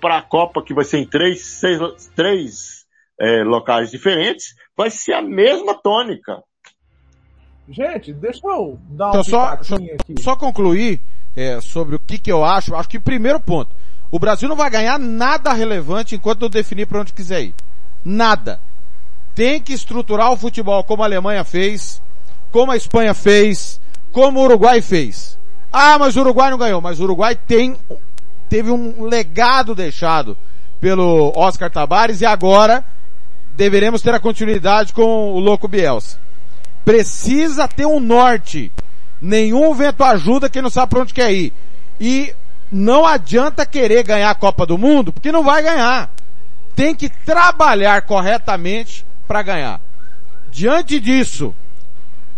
para a Copa, que vai ser em três, seis, três é, locais diferentes, vai ser a mesma tônica. Gente, deixa eu dar então, um só, só, aqui. Só concluir é, sobre o que, que eu acho. Acho que primeiro ponto. O Brasil não vai ganhar nada relevante enquanto eu definir para onde quiser ir. Nada. tem que estruturar o futebol como a Alemanha fez, como a Espanha fez, como o Uruguai fez. Ah, mas o Uruguai não ganhou, mas o Uruguai tem, teve um legado deixado pelo Oscar Tabares e agora deveremos ter a continuidade com o louco Bielsa. Precisa ter um norte. Nenhum vento ajuda quem não sabe para onde quer ir. E não adianta querer ganhar a Copa do Mundo, porque não vai ganhar. Tem que trabalhar corretamente para ganhar. Diante disso,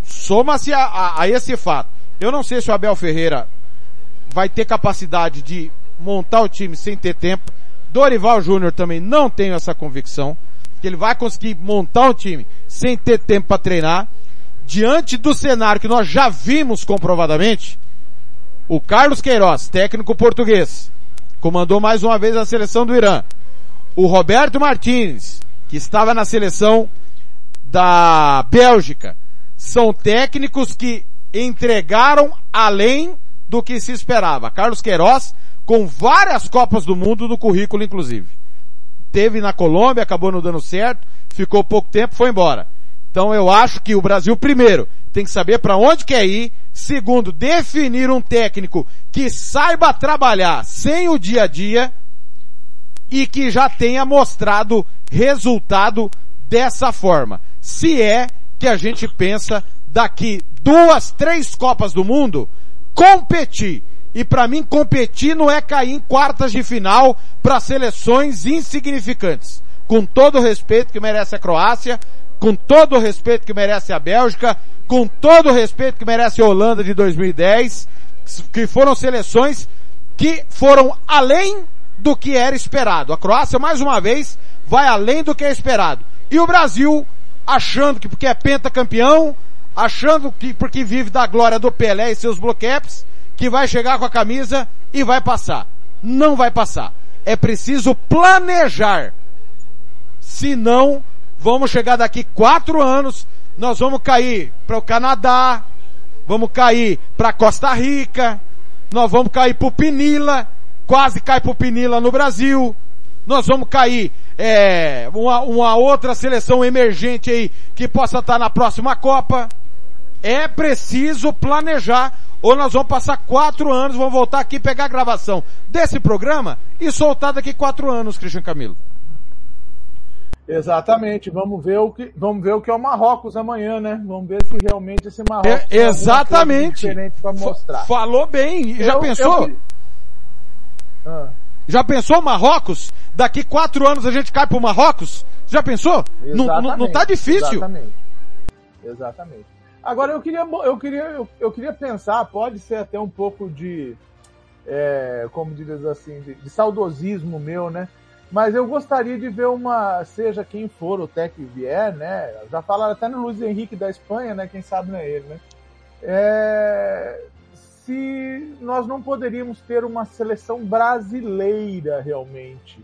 soma-se a, a, a esse fato. Eu não sei se o Abel Ferreira vai ter capacidade de montar o time sem ter tempo. Dorival Júnior também não tenho essa convicção que ele vai conseguir montar um time sem ter tempo para treinar. Diante do cenário que nós já vimos comprovadamente, o Carlos Queiroz, técnico português, comandou mais uma vez a seleção do Irã. O Roberto Martins, que estava na seleção da Bélgica, são técnicos que entregaram além do que se esperava. Carlos Queiroz, com várias Copas do Mundo no currículo, inclusive. Teve na Colômbia, acabou não dando certo, ficou pouco tempo, foi embora. Então eu acho que o Brasil, primeiro, tem que saber para onde quer ir. Segundo, definir um técnico que saiba trabalhar sem o dia a dia e que já tenha mostrado resultado dessa forma. Se é que a gente pensa daqui duas, três Copas do Mundo competir. E para mim competir não é cair em quartas de final para seleções insignificantes. Com todo o respeito que merece a Croácia, com todo o respeito que merece a Bélgica, com todo o respeito que merece a Holanda de 2010, que foram seleções que foram além do que era esperado. A Croácia, mais uma vez, vai além do que é esperado. E o Brasil, achando que porque é pentacampeão, achando que porque vive da glória do Pelé e seus bloqueps, que vai chegar com a camisa e vai passar. Não vai passar. É preciso planejar. Senão, vamos chegar daqui quatro anos, nós vamos cair para o Canadá, vamos cair para Costa Rica, nós vamos cair para o Pinila, quase cai para o Pinila no Brasil, nós vamos cair é, uma, uma outra seleção emergente aí que possa estar na próxima Copa. É preciso planejar ou nós vamos passar quatro anos, vamos voltar aqui pegar a gravação desse programa e soltar daqui quatro anos, Cristian Camilo. Exatamente. Vamos ver o que, vamos ver o que é o Marrocos amanhã, né? Vamos ver se realmente esse Marrocos é, exatamente. diferente para mostrar. Falou bem. Já Eu- pensou? eu- Ah, Já pensou Marrocos? Daqui quatro anos a gente cai pro Marrocos? Já pensou? Não, não, não tá difícil. Exatamente. Exatamente. Agora eu queria, eu queria, eu, eu queria pensar, pode ser até um pouco de, é, como diz assim, de, de saudosismo meu, né? Mas eu gostaria de ver uma, seja quem for o que vier, né? Já falaram até no Luiz Henrique da Espanha, né? Quem sabe não é ele, né? É, se nós não poderíamos ter uma seleção brasileira realmente.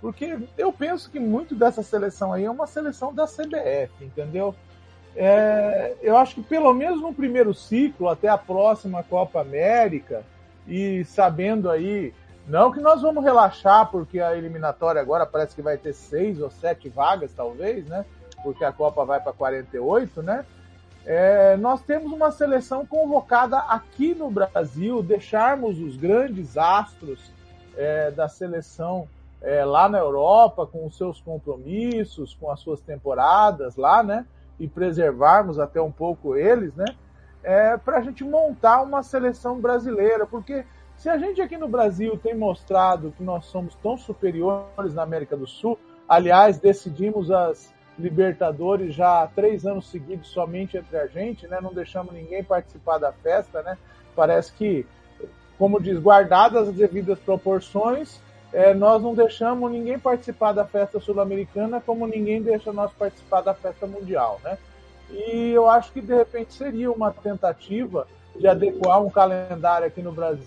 Porque eu penso que muito dessa seleção aí é uma seleção da CBF, entendeu? É, eu acho que pelo menos no primeiro ciclo, até a próxima Copa América, e sabendo aí, não que nós vamos relaxar, porque a eliminatória agora parece que vai ter seis ou sete vagas, talvez, né? Porque a Copa vai para 48, né? É, nós temos uma seleção convocada aqui no Brasil, deixarmos os grandes astros é, da seleção é, lá na Europa, com os seus compromissos, com as suas temporadas lá, né? E preservarmos até um pouco eles, né? É, para a gente montar uma seleção brasileira, porque se a gente aqui no Brasil tem mostrado que nós somos tão superiores na América do Sul, aliás, decidimos as Libertadores já há três anos seguidos somente entre a gente, né? Não deixamos ninguém participar da festa, né? Parece que, como diz, guardadas as devidas proporções, é, nós não deixamos ninguém participar da festa sul-americana, como ninguém deixa nós participar da festa mundial, né? E eu acho que de repente seria uma tentativa de adequar um calendário aqui no Brasil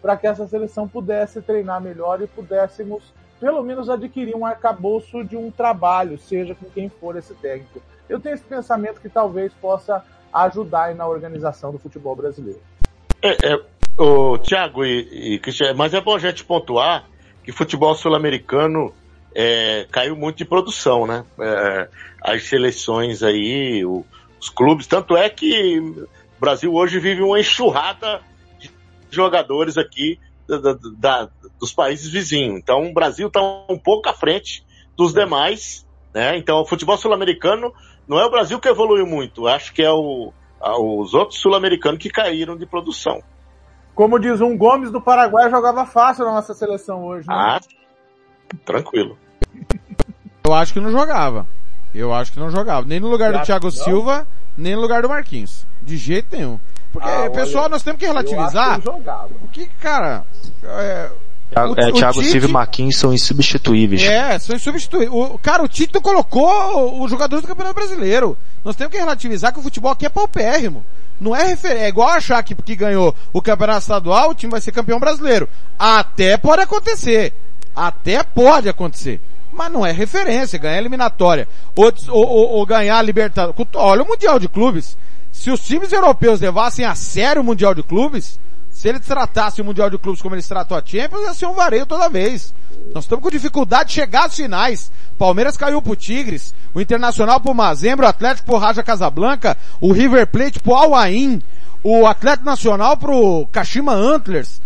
para que essa seleção pudesse treinar melhor e pudéssemos pelo menos adquirir um arcabouço de um trabalho, seja com quem for esse técnico. Eu tenho esse pensamento que talvez possa ajudar na organização do futebol brasileiro. É, é, o Thiago e, e mas é bom a gente pontuar que futebol sul-americano é, caiu muito de produção, né? É, as seleções aí, o, os clubes, tanto é que o Brasil hoje vive uma enxurrada de jogadores aqui da, da, dos países vizinhos. Então o Brasil está um pouco à frente dos demais, né? Então o futebol sul-americano não é o Brasil que evoluiu muito, acho que é o, os outros sul-americanos que caíram de produção. Como diz um Gomes do Paraguai, jogava fácil na nossa seleção hoje. Né? Ah, tranquilo. Eu acho que não jogava. Eu acho que não jogava. Nem no lugar do Thiago não? Silva, nem no lugar do Marquinhos. De jeito nenhum. Porque, Ah, olha, pessoal, nós temos que Eu acho relativizar. que ele jogava. O que, cara, é, O- é, o Thiago Tite- Silva e Marquinhos são insubstituíveis. É, são insubstituíveis. O, cara, o Tite não colocou os jogadores do Campeonato Brasileiro. Nós temos que relativizar que o futebol aqui é paupérrimo. Não é referência. É igual achar que porque ganhou o Campeonato Estadual, o time vai ser campeão brasileiro. Até pode acontecer. Até pode acontecer. Mas não é referência, ganhar eliminatória. Ou, ou, ou- ou ganhar a Libertadores. Olha o Mundial de Clubes. Se os times europeus levassem a sério o Mundial de Clubes, se eles tratassem o Mundial de Clubes como eles tratam a Champions, ia ser um vareio toda vez. Nós estamos com dificuldade de chegar às finais. Palmeiras caiu pro Tigres, o Internacional pro Mazembe, o Atlético pro Raja Casablanca, o River Plate pro Al Ain, o Atlético Nacional pro Kashima Antlers,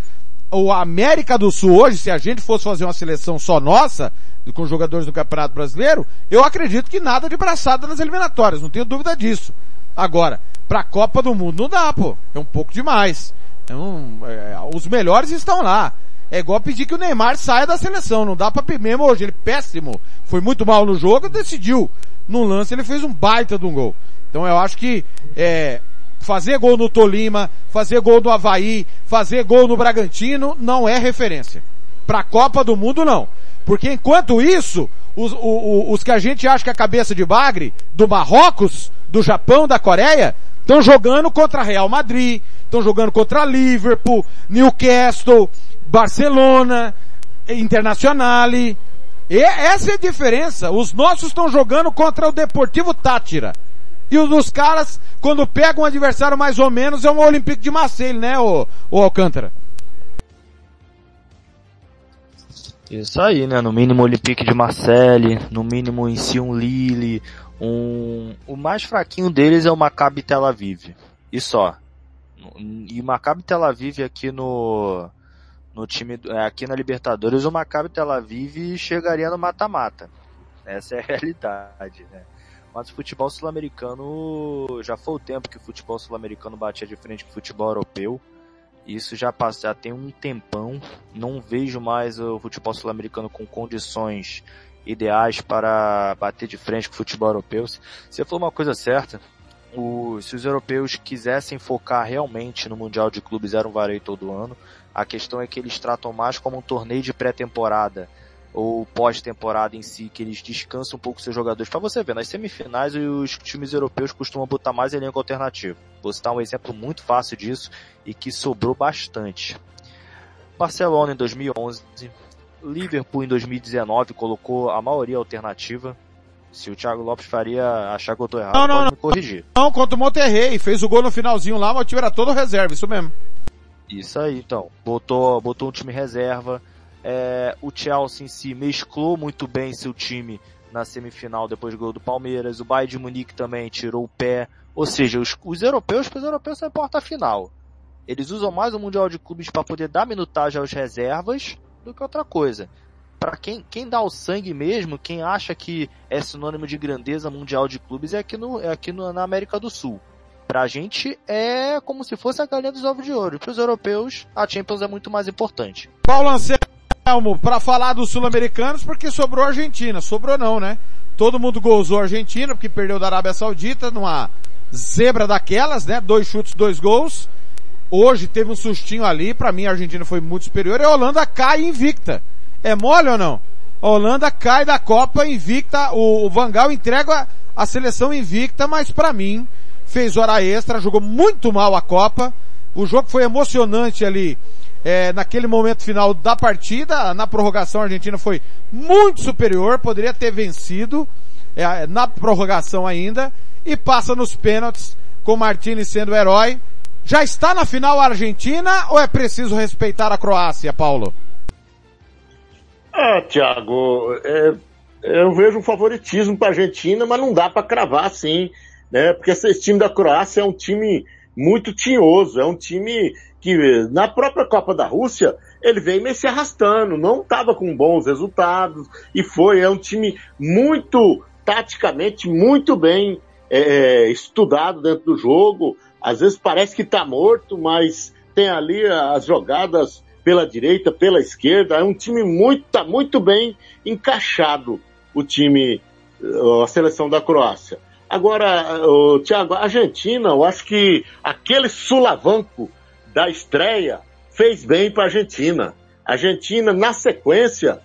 o América do Sul hoje, se a gente fosse fazer uma seleção só nossa, com jogadores do Campeonato Brasileiro, eu acredito que nada de braçada nas eliminatórias, não tenho dúvida disso. Agora, pra Copa do Mundo não dá, pô. É um pouco demais. Um- é, os melhores estão lá. É igual pedir que o Neymar saia da seleção. Não dá pra mesmo hoje. Ele péssimo. Foi muito mal no jogo, decidiu. No lance ele fez um baita de um gol. Então eu acho que, é, fazer gol no Tolima, fazer gol no Havaí, fazer gol no Bragantino não é referência. Pra Copa do Mundo não. Porque enquanto isso, os, os que a gente acha que é cabeça de bagre, do Marrocos, do Japão, da Coreia, estão jogando contra Real Madrid, estão jogando contra Liverpool, Newcastle, Barcelona, Internazionale. E essa é a diferença. Os nossos estão jogando contra o Deportivo Tátira. E os dos caras, quando pegam um adversário mais ou menos, é um Olympique de Marseille, né, o, o Alcântara? Isso aí, né? No mínimo Olympique de Marseille, no mínimo em si um Lille, um... o mais fraquinho deles é o Maccabi Tel Aviv. E só. E Maccabi Tel Aviv aqui no no time é, aqui na Libertadores, o Maccabi Tel Aviv chegaria no mata-mata. Essa é a realidade, né? Mas o futebol sul-americano já foi o tempo que o futebol sul-americano batia de frente com o futebol europeu. Isso já passa, já tem um tempão. Não vejo mais o futebol sul-americano com condições ideais para bater de frente com o futebol europeu. Você falou uma coisa certa. O, se os europeus quisessem focar realmente no Mundial de Clubes, era um vareio todo ano. A questão é que eles tratam mais como um torneio de pré-temporada ou pós-temporada em si, que eles descansam um pouco seus jogadores. Para você ver, nas semifinais os times europeus costumam botar mais elenco alternativo. Vou citar um exemplo muito fácil disso e que sobrou bastante. Barcelona em 2011, Liverpool em 2019 colocou a maioria alternativa. Se o Thiago Lopes Faria achar que eu tô errado, Não, não, pode não. me corrigir. Não, contra o Monterrey, fez o gol no finalzinho lá, mas o time era todo reserva, isso mesmo. Isso aí, então. Botou, botou um time reserva. É, o Chelsea em si mesclou muito bem seu time na semifinal depois do gol do Palmeiras. O Bayern de Munique também tirou o pé. Ou seja, os, os europeus, os europeus só importa a final. Eles usam mais o Mundial de Clubes para poder dar minutagem aos reservas do que outra coisa. Para quem, quem dá o sangue mesmo, quem acha que é sinônimo de grandeza mundial de clubes é aqui, no, é aqui no, na América do Sul. Pra gente é como se fosse a galinha dos ovos de ouro. Para os europeus, a Champions é muito mais importante. Paulo Anselmo, pra falar dos sul-americanos, porque sobrou a Argentina. Sobrou não, né? Todo mundo gozou a Argentina, porque perdeu da Arábia Saudita numa zebra daquelas, né? Dois chutes, dois gols. Hoje teve um sustinho ali, pra mim a Argentina foi muito superior, e a Holanda cai invicta. É mole ou não? A Holanda cai da Copa invicta, o, o Van Gaal entrega a seleção invicta, mas pra mim fez hora extra, jogou muito mal a Copa. O jogo foi emocionante ali, é, naquele momento final da partida. Na prorrogação a Argentina foi muito superior, poderia ter vencido é, na prorrogação ainda e passa nos pênaltis com Martinez sendo o herói. Já está na final a Argentina ou é preciso respeitar a Croácia, Paulo? Ah, Thiago, é, eu vejo um favoritismo para a Argentina, mas não dá para cravar assim, né? Porque esse time da Croácia é um time muito tinhoso, é um time que na própria Copa da Rússia ele veio meio se arrastando, não estava com bons resultados e foi, é um time muito taticamente muito bem é, estudado dentro do jogo. Às vezes parece que está morto, mas tem ali as jogadas pela direita, pela esquerda. É um time muito, tá muito bem encaixado o time, a seleção da Croácia. Agora, o Thiago, a Argentina, eu acho que aquele sulavanco da estreia fez bem para a Argentina. A Argentina, na sequência,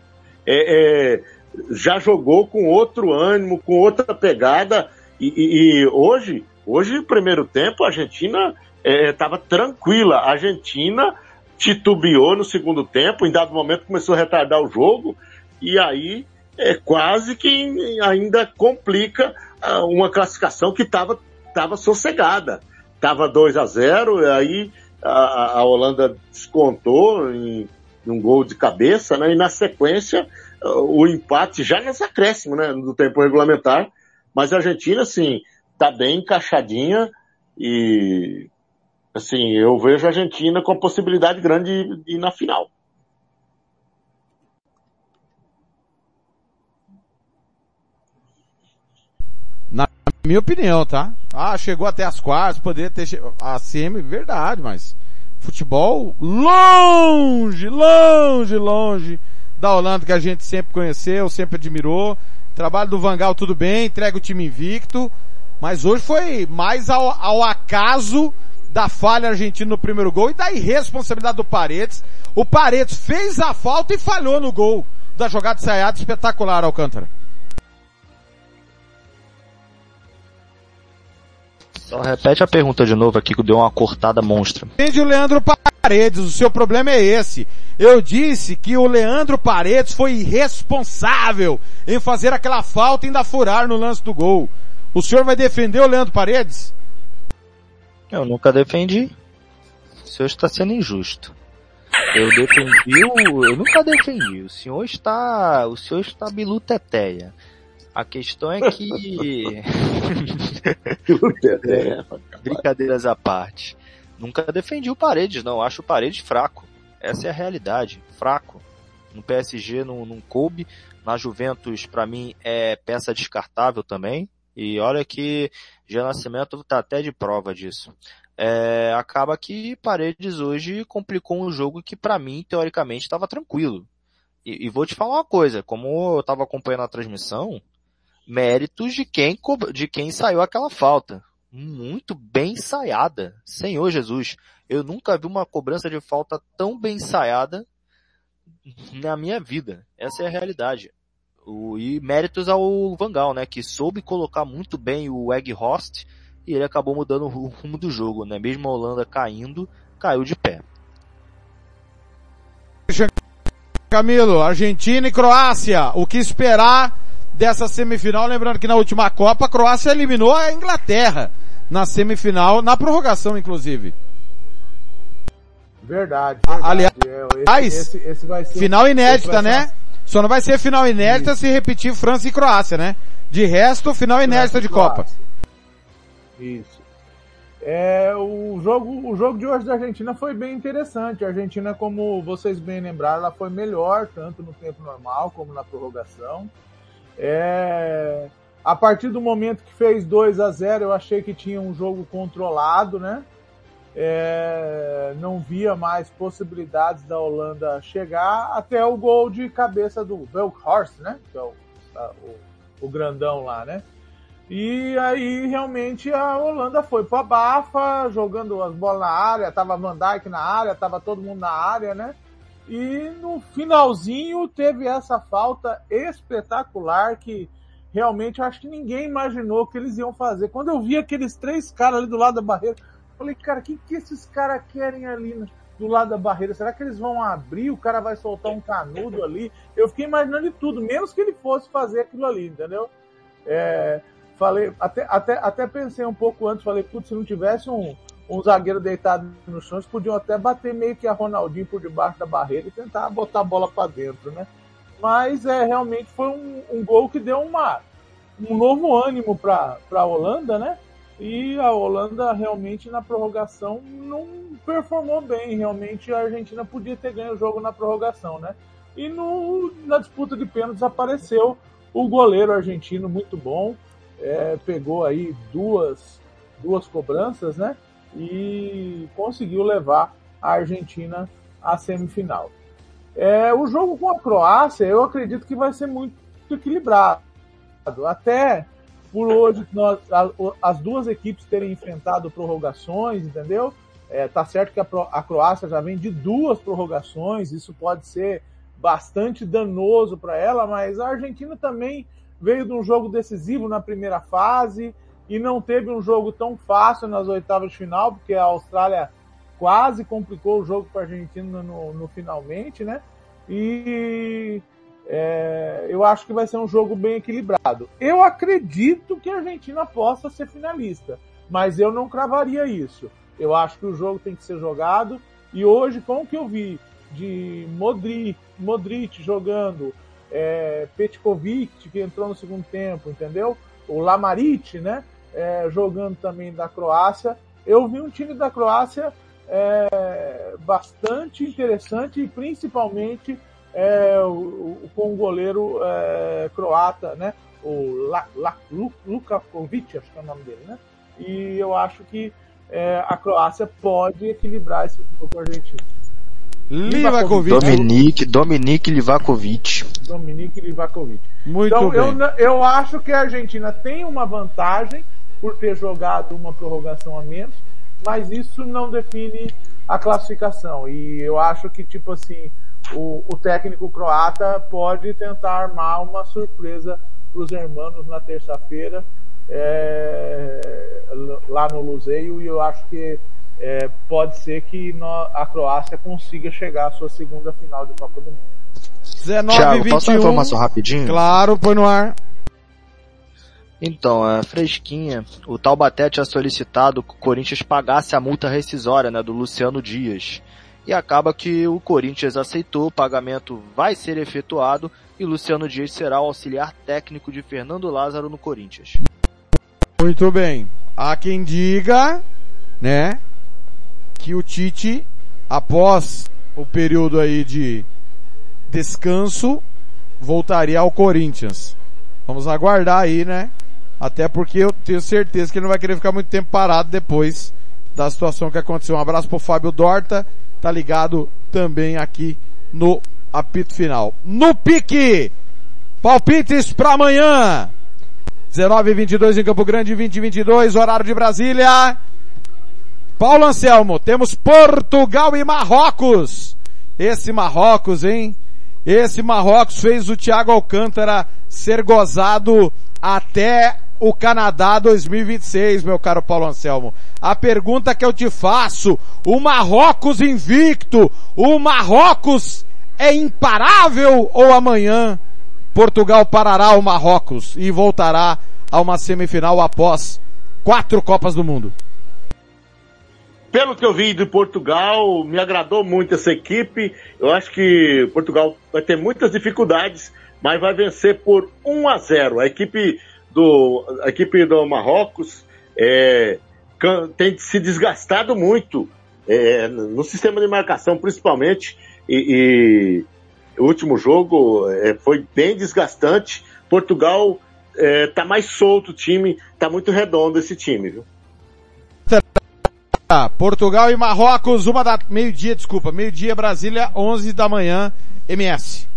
é, é, já jogou com outro ânimo, com outra pegada, e, e, e hoje, hoje, primeiro tempo, a Argentina estava é, tranquila. A Argentina titubeou no segundo tempo, em dado momento começou a retardar o jogo, e aí é quase que ainda complica uh, uma classificação que estava tava sossegada. Estava 2 a 0 e aí a, a Holanda descontou em, em, um gol de cabeça, né? E na sequência uh, o empate já nessa acréscimo, né? Do tempo regulamentar. Mas a Argentina, assim, tá bem encaixadinha e assim, eu vejo a Argentina com possibilidade grande de ir na final. Na minha opinião, tá? Ah, chegou até as quartas, poderia ter a semi, verdade, mas futebol longe, longe, longe da Holanda que a gente sempre conheceu, sempre admirou. Trabalho do Vangal tudo bem, entrega o time invicto, mas hoje foi mais ao, ao acaso da falha argentina no primeiro gol e da irresponsabilidade do Paredes. O Paredes fez a falta e falhou no gol da jogada ensaiada espetacular, Alcântara. Só repete a pergunta de novo aqui que deu uma cortada monstra. Entende o Leandro Paredes, o seu problema é esse. Eu disse que o Leandro Paredes foi irresponsável em fazer aquela falta e ainda furar no lance do gol. O senhor vai defender o Leandro Paredes? Eu nunca defendi. O senhor está sendo injusto. Eu defendi o, eu nunca defendi. O senhor está, o senhor está biluteteia. A questão é que brincadeiras à parte. Nunca defendi o Paredes, não. Acho o Paredes fraco. Essa é a realidade. Fraco. No PSG não, não coube. Na Juventus, para mim, é peça descartável também. E olha que já Nascimento tá até de prova disso. É, acaba que Paredes hoje complicou um jogo que para mim, teoricamente, estava tranquilo. E, e, vou te falar uma coisa, como eu estava acompanhando a transmissão, méritos de quem, de quem saiu aquela falta. Muito bem ensaiada. Senhor Jesus. Eu nunca vi uma cobrança de falta tão bem ensaiada na minha vida. Essa é a realidade. O, e méritos ao Vangal, né? Que soube colocar muito bem o Egg Host e ele acabou mudando o rumo do jogo, né? Mesmo a Holanda caindo, caiu de pé. Camilo, Argentina e Croácia. O que esperar dessa semifinal? Lembrando que na última Copa a Croácia eliminou a Inglaterra na semifinal, na prorrogação inclusive. Verdade. verdade. Aliás, é, esse, esse, esse final inédita, né? Só não vai ser final inédita Isso. se repetir França e Croácia, né? De resto, final inédita de Copa. Isso. É, o, jogo, o jogo de hoje da Argentina foi bem interessante. A Argentina, como vocês bem lembraram, ela foi melhor, tanto no tempo normal como na prorrogação. É, a partir do momento que fez 2 a 0 eu achei que tinha um jogo controlado, né? É, não via mais possibilidades da Holanda chegar até o gol de cabeça do Velkhorst, né? Que é o, o, o grandão lá, né? E aí realmente a Holanda foi para bafa, jogando as bolas na área, tava Van Dijk na área, tava todo mundo na área, né? E no finalzinho teve essa falta espetacular que realmente eu acho que ninguém imaginou que eles iam fazer. Quando eu vi aqueles três caras ali do lado da barreira, Falei, cara, o que, que esses caras querem ali do lado da barreira? Será que eles vão abrir? O cara vai soltar um canudo ali? Eu fiquei imaginando de tudo, menos que ele fosse fazer aquilo ali, entendeu? É, falei, até, até, até pensei um pouco antes, falei, putz, se não tivesse um, um zagueiro deitado no chão, eles podiam até bater meio que a Ronaldinho por debaixo da barreira e tentar botar a bola para dentro, né? mas é realmente foi um, um gol que deu uma, um novo ânimo para a Holanda, né? E a Holanda realmente na prorrogação não performou bem. Realmente a Argentina podia ter ganho o jogo na prorrogação, né? E no, na disputa de pênaltis apareceu o goleiro argentino muito bom, é, pegou aí duas, duas cobranças, né? E conseguiu levar a Argentina à semifinal. É, o jogo com a Croácia, eu acredito que vai ser muito equilibrado. Até por hoje nós, a, as duas equipes terem enfrentado prorrogações, entendeu? É, tá certo que a, a Croácia já vem de duas prorrogações, isso pode ser bastante danoso para ela, mas a Argentina também veio de um jogo decisivo na primeira fase e não teve um jogo tão fácil nas oitavas de final, porque a Austrália quase complicou o jogo para a Argentina no, no, finalmente, né? E é, eu acho que vai ser um jogo bem equilibrado. Eu acredito que a Argentina possa ser finalista, mas eu não cravaria isso. Eu acho que o jogo tem que ser jogado e hoje, com o que eu vi de Modric, Modric jogando, é, Petkovic, que entrou no segundo tempo, entendeu? O Lamaric, né? É, jogando também da Croácia. Eu vi um time da Croácia é, bastante interessante e principalmente é, o, o, com o goleiro é, croata, né? O La, La, Lukakovic, acho que é o nome dele, né? E eu acho que é, a Croácia pode equilibrar esse jogo com a Argentina. Livakovic. Dominique, Dominique Livakovic. Dominique Livakovic. Muito então, bem. Eu, eu acho que a Argentina tem uma vantagem por ter jogado uma prorrogação a menos, mas isso não define a classificação. E eu acho que, tipo assim, o, o técnico croata pode tentar armar uma surpresa para os hermanos na terça-feira é, lá no Luzeio e eu acho que é, pode ser que no, a Croácia consiga chegar à sua segunda final de Copa do Mundo. 19 Thiago, 21. posso uma informação rapidinho? Claro, põe no ar. Então, é fresquinha. O Taubaté tinha solicitado que o Corinthians pagasse a multa rescisória né, do Luciano Dias. E acaba que o Corinthians aceitou, o pagamento vai ser efetuado e Luciano Dias será o auxiliar técnico de Fernando Lázaro no Corinthians. Muito bem. Há quem diga, né, que o Tite, após o período aí de descanso, voltaria ao Corinthians. Vamos aguardar aí, né? Até porque eu tenho certeza que ele não vai querer ficar muito tempo parado depois da situação que aconteceu. Um abraço pro Fábio Dorta, tá ligado também aqui no apito final. No pique! Palpites para amanhã! 19 e 22 em Campo Grande, 20 e 22, horário de Brasília. Paulo Anselmo, temos Portugal e Marrocos. Esse Marrocos, hein? Esse Marrocos fez o Thiago Alcântara ser gozado até o Canadá 2026, meu caro Paulo Anselmo. A pergunta que eu te faço, o Marrocos invicto, o Marrocos é imparável ou amanhã Portugal parará o Marrocos e voltará a uma semifinal após quatro Copas do Mundo? Pelo que eu vi de Portugal, me agradou muito essa equipe. Eu acho que Portugal vai ter muitas dificuldades, mas vai vencer por 1 a 0. A equipe do, a equipe do Marrocos é, tem se desgastado muito é, no sistema de marcação, principalmente, e, e o último jogo é, foi bem desgastante. Portugal está mais solto o time, está muito redondo esse time, viu? Portugal e Marrocos, uma da meio-dia, desculpa, meio-dia Brasília, 11 da manhã, MS.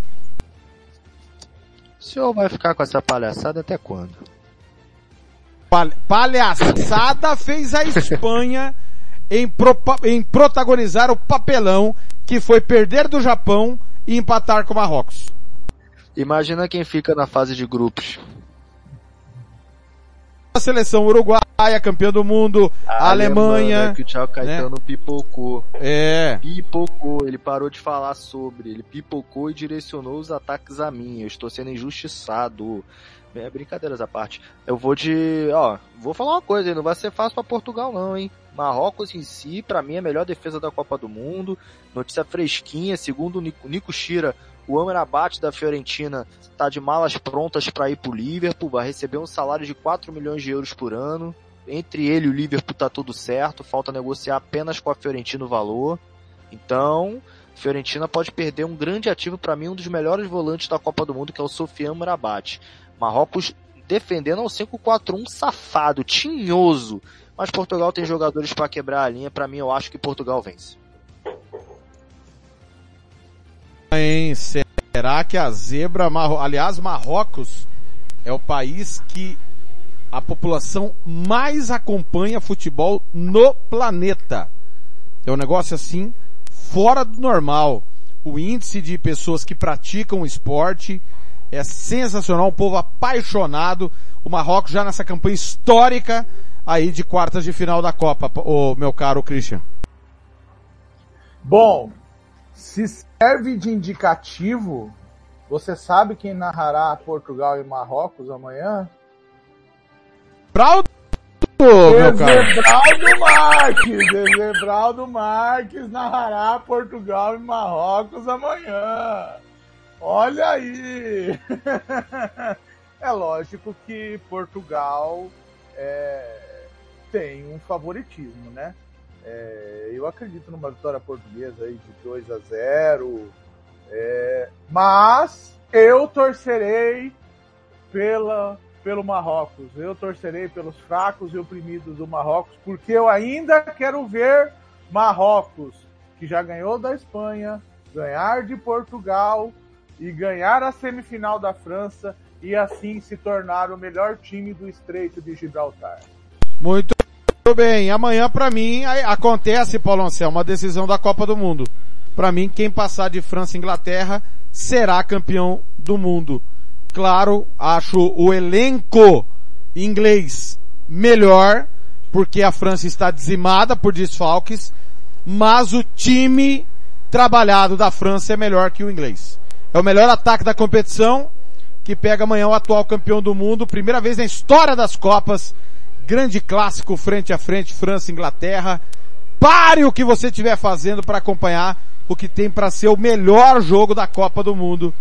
O senhor vai ficar com essa palhaçada até quando? Pal palhaçada fez a Espanha em, em protagonizar o papelão que foi perder do Japão e empatar com o Marrocos. Imagina quem fica na fase de grupos. A seleção uruguaia, campeã do mundo, a, Alemanha. Né, que o Thiago Caetano né? pipocou. É. Pipocou, ele parou de falar sobre, ele pipocou e direcionou os ataques a mim. Eu estou sendo injustiçado. É, brincadeiras à parte. Eu vou de, ó, vou falar uma coisa, não vai ser fácil para Portugal não, hein. Marrocos em si, para mim, é a melhor defesa da Copa do Mundo. Notícia fresquinha, segundo o Nico, Nico Shira, o Amrabat da Fiorentina está de malas prontas para ir pro Liverpool, vai receber um salário de 4 milhões de euros por ano. Entre ele e o Liverpool tá tudo certo, falta negociar apenas com a Fiorentina o valor. Então, Fiorentina pode perder um grande ativo para mim, um dos melhores volantes da Copa do Mundo, que é o Sofiane Amrabat. Marrocos defendendo ao 5-4-1 safado, tinhoso. Mas Portugal tem jogadores para quebrar a linha. Para mim, eu acho que Portugal vence. Hein, será que a zebra, Marro... aliás, Marrocos é o país que a população mais acompanha futebol no planeta. É um negócio assim fora do normal. O índice de pessoas que praticam esporte é sensacional, um povo apaixonado. O Marrocos já nessa campanha histórica aí de quartas de final da Copa, o meu caro Christian. Bom, se serve de indicativo, você sabe quem narrará Portugal e Marrocos amanhã? Braldo, meu caro. Dezebraldo Marques, Dezebraldo Marques narrará Portugal e Marrocos amanhã. Olha aí! é lógico que Portugal é, tem um favoritismo, né? É, eu acredito numa vitória portuguesa aí de 2 a 0. É, mas eu torcerei pela, pelo Marrocos. Eu torcerei pelos fracos e oprimidos do Marrocos, porque eu ainda quero ver Marrocos, que já ganhou da Espanha, ganhar de Portugal e ganhar a semifinal da França e assim se tornar o melhor time do Estreito de Gibraltar. Muito bem. Amanhã para mim acontece, Paulo Anselmo, uma decisão da Copa do Mundo. Para mim, quem passar de França e Inglaterra será campeão do mundo. Claro, acho o elenco inglês melhor, porque a França está dizimada por desfalques, mas o time trabalhado da França é melhor que o inglês. É o melhor ataque da competição, que pega amanhã o atual campeão do mundo, primeira vez na história das Copas, grande clássico frente a frente, França Inglaterra. Pare o que você estiver fazendo para acompanhar o que tem para ser o melhor jogo da Copa do Mundo.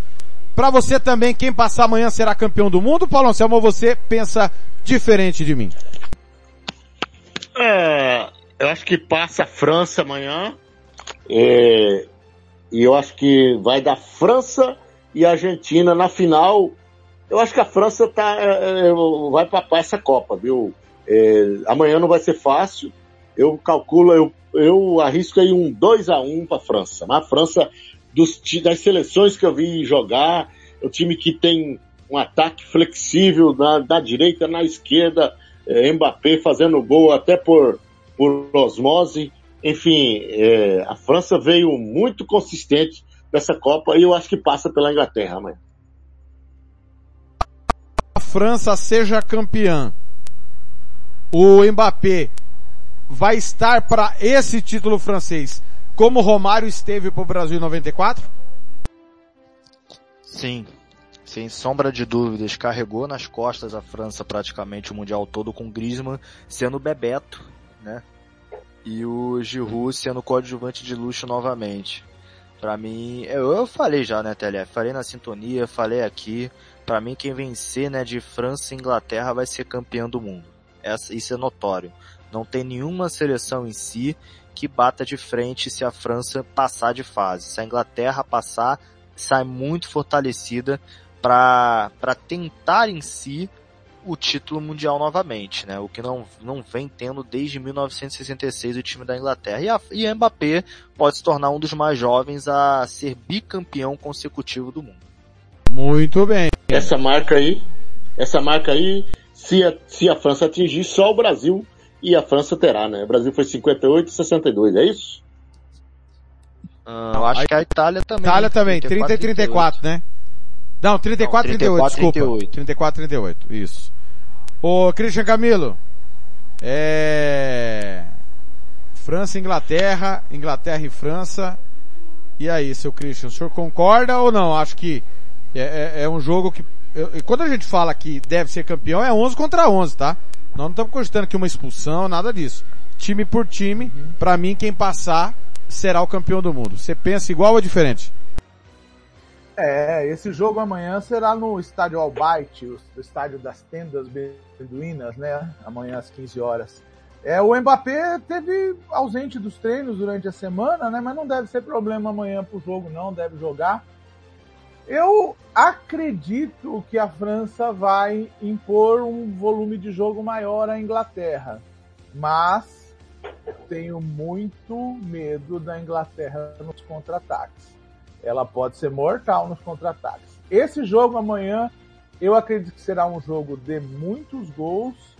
Para você também, quem passar amanhã será campeão do mundo, Paulo Anselmo, você pensa diferente de mim? É, eu acho que passa a França amanhã. É, e eu acho que vai dar França e Argentina na final. Eu acho que a França tá, é, é vai papar essa Copa, viu? É, amanhã não vai ser fácil. Eu calculo, eu, eu arrisco aí um 2 a 1 para a França. A França, dos, das seleções que eu vi jogar, é um time que tem um ataque flexível na, na direita, na esquerda, é, Mbappé fazendo gol até por, por osmose. Enfim, é, a França veio muito consistente nessa Copa e eu acho que passa pela Inglaterra amanhã. A França seja campeã. O Mbappé vai estar para esse título francês como Romário esteve para o Brasil em 94? Sim, sem sombra de dúvidas, carregou nas costas a França praticamente o mundial todo com Griezmann sendo Bebeto, né? e o Giroud sendo coadjuvante de luxo novamente. Para mim, eu, eu falei já, né, TLF? Falei na sintonia, falei aqui. Para mim, quem vencer, né, de França e Inglaterra vai ser campeão do mundo. Essa, isso é notório. Não tem nenhuma seleção em si que bata de frente se a França passar de fase. Se a Inglaterra passar, sai muito fortalecida para tentar em si o título mundial novamente, né? O que não, não vem tendo desde 1966 o time da Inglaterra. E, a, e Mbappé pode se tornar um dos mais jovens a ser bicampeão consecutivo do mundo. Muito bem. Essa marca aí, essa marca aí, se a, se a França atingir, só o Brasil e a França terá, né? O Brasil foi 58 e 62, é isso? Uh, eu acho que a Itália também. Itália também, 30 e 34, né? Não, 34 e 38, desculpa. 38. 34 e 38, isso. Ô, Christian Camilo. É... França e Inglaterra, Inglaterra e França. E aí, seu Christian, o senhor concorda ou não? Acho que é, é, é um jogo que eu- e quando a gente fala que deve ser campeão, é 11 contra 11, tá? Nós não estamos cogitando aqui uma expulsão, nada disso. Time por time, pra mim, quem passar será o campeão do mundo. Você pensa igual ou diferente? É, esse jogo amanhã será no estádio Albaite, o estádio das tendas beduínas, né? Amanhã às 15 horas. É, o Mbappé teve ausente dos treinos durante a semana, né? Mas não deve ser problema amanhã pro jogo, não, deve jogar. Eu acredito que a França vai impor um volume de jogo maior à Inglaterra, mas tenho muito medo da Inglaterra nos contra-ataques. Ela pode ser mortal nos contra-ataques. Esse jogo amanhã, eu acredito que será um jogo de muitos gols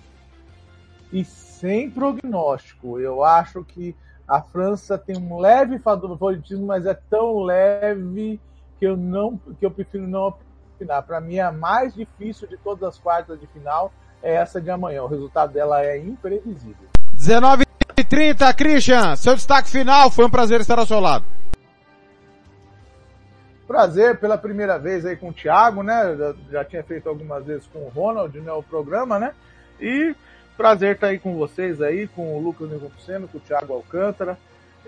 e sem prognóstico. Eu acho que a França tem um leve favoritismo, mas é tão leve que eu não, que eu prefiro não opinar. Para mim, a mais difícil de todas as quartas de final é essa de amanhã. O resultado dela é imprevisível. 19 e 30, Christian, seu destaque final, foi um prazer estar ao seu lado. Prazer pela primeira vez aí com o Thiago, né? Já, já tinha feito algumas vezes com o Ronald, né? O programa, né? E prazer estar aí com vocês aí, com o Lucas Nepomuceno, com o Thiago Alcântara.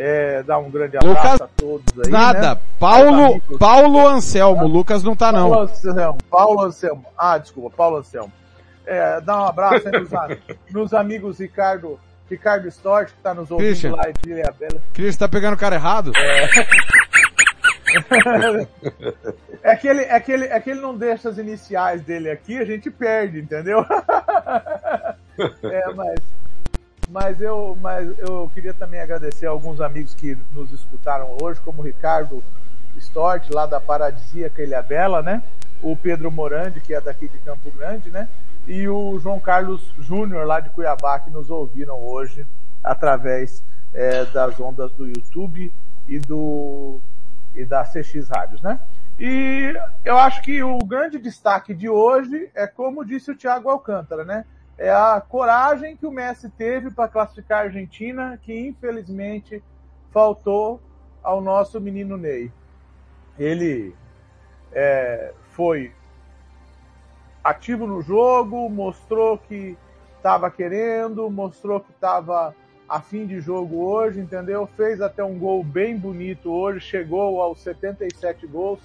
É, dar um grande abraço Lucas, a todos aí. Nada, né? Paulo. Paulo Anselmo, Lucas não tá Paulo não. Anselmo, Paulo Anselmo. Ah, desculpa, Paulo Anselmo. É, dá um abraço aí nos, nos amigos Ricardo, Ricardo Stort, que está nos ouvindo Christian. lá de Ilha Bela. Christian tá pegando o cara errado? É que, ele, é, que ele, é que ele não deixa as iniciais dele aqui, a gente perde, entendeu? É, mas, mas, eu, mas eu queria também agradecer a alguns amigos que nos escutaram hoje, como o Ricardo Stort, lá da Paradisíaca Ilha Bela, né? O Pedro Morandi, que é daqui de Campo Grande, né? E o João Carlos Júnior, lá de Cuiabá, que nos ouviram hoje através é, das ondas do YouTube e do e da CX Rádios, né? E eu acho que o grande destaque de hoje é como disse o Thiago Alcântara, né? É a coragem que o Messi teve para classificar a Argentina, que infelizmente faltou ao nosso menino Ney. Ele é, foi ativo no jogo, mostrou que estava querendo, mostrou que estava a fim de jogo hoje, entendeu? Fez até um gol bem bonito hoje, chegou aos 77 gols,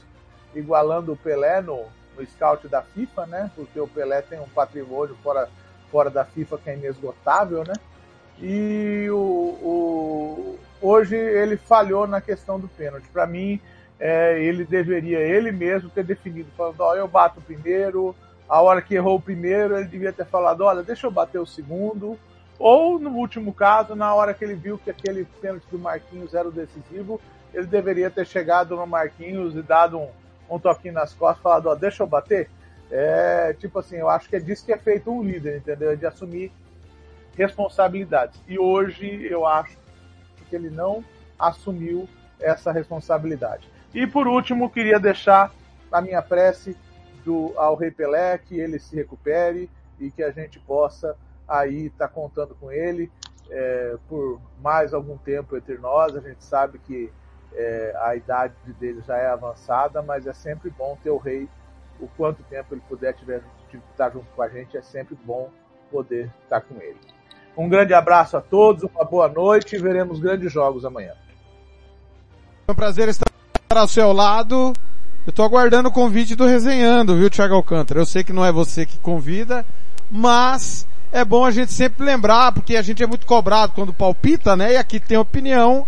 igualando o Pelé no, no scout da FIFA, né? Porque o Pelé tem um patrimônio fora, fora da FIFA que é inesgotável, né? E o, o- hoje ele falhou na questão do pênalti. Para mim, é, ele deveria ele mesmo ter definido, falando, ó, eu bato o primeiro, a hora que errou o primeiro, ele devia ter falado, olha, deixa eu bater o segundo, ou no último caso, na hora que ele viu que aquele pênalti do Marquinhos era o decisivo, ele deveria ter chegado no Marquinhos e dado um, um toquinho nas costas, falado, ó, deixa eu bater. É, tipo assim, eu acho que é disso que é feito um líder, entendeu? É de assumir responsabilidades. E hoje eu acho que ele não assumiu essa responsabilidade. E por último, queria deixar a minha prece do, ao Rei Pelé, que ele se recupere e que a gente possa aí estar contando com ele é, por mais algum tempo entre nós. A gente sabe que é, a idade dele já é avançada, mas é sempre bom ter o rei o quanto tempo ele puder tiver, estar junto com a gente, é sempre bom poder estar com ele. Um grande abraço a todos, uma boa noite e veremos grandes jogos amanhã. Foi um prazer estar ao seu lado. Eu tô aguardando o convite do Resenhando, viu, Thiago Alcântara? Eu sei que não é você que convida, mas é bom a gente sempre lembrar, porque a gente é muito cobrado quando palpita, né? E aqui tem opinião.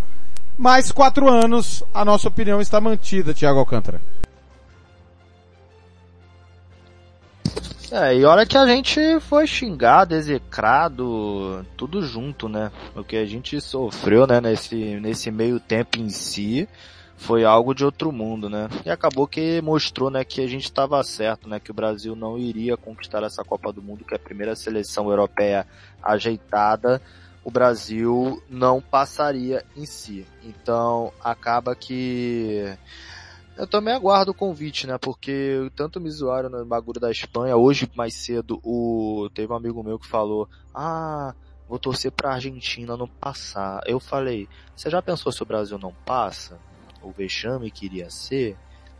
Mais quatro anos, a nossa opinião está mantida, Thiago Alcântara. É, e olha que a gente foi xingado, execrado, tudo junto, né? O que a gente sofreu, né, nesse, nesse meio tempo em si, foi algo de outro mundo, né? E acabou que mostrou, né, que a gente estava certo, né, que o Brasil não iria conquistar essa Copa do Mundo, que é a primeira seleção europeia ajeitada, o Brasil não passaria em si. Então, acaba que eu também aguardo o convite, né? Porque tanto me zoaram no bagulho da Espanha. Hoje, mais cedo, o... teve um amigo meu que falou: Ah, vou torcer pra Argentina não passar. Eu falei: Você já pensou se o Brasil não passa? O vexame que iria ser?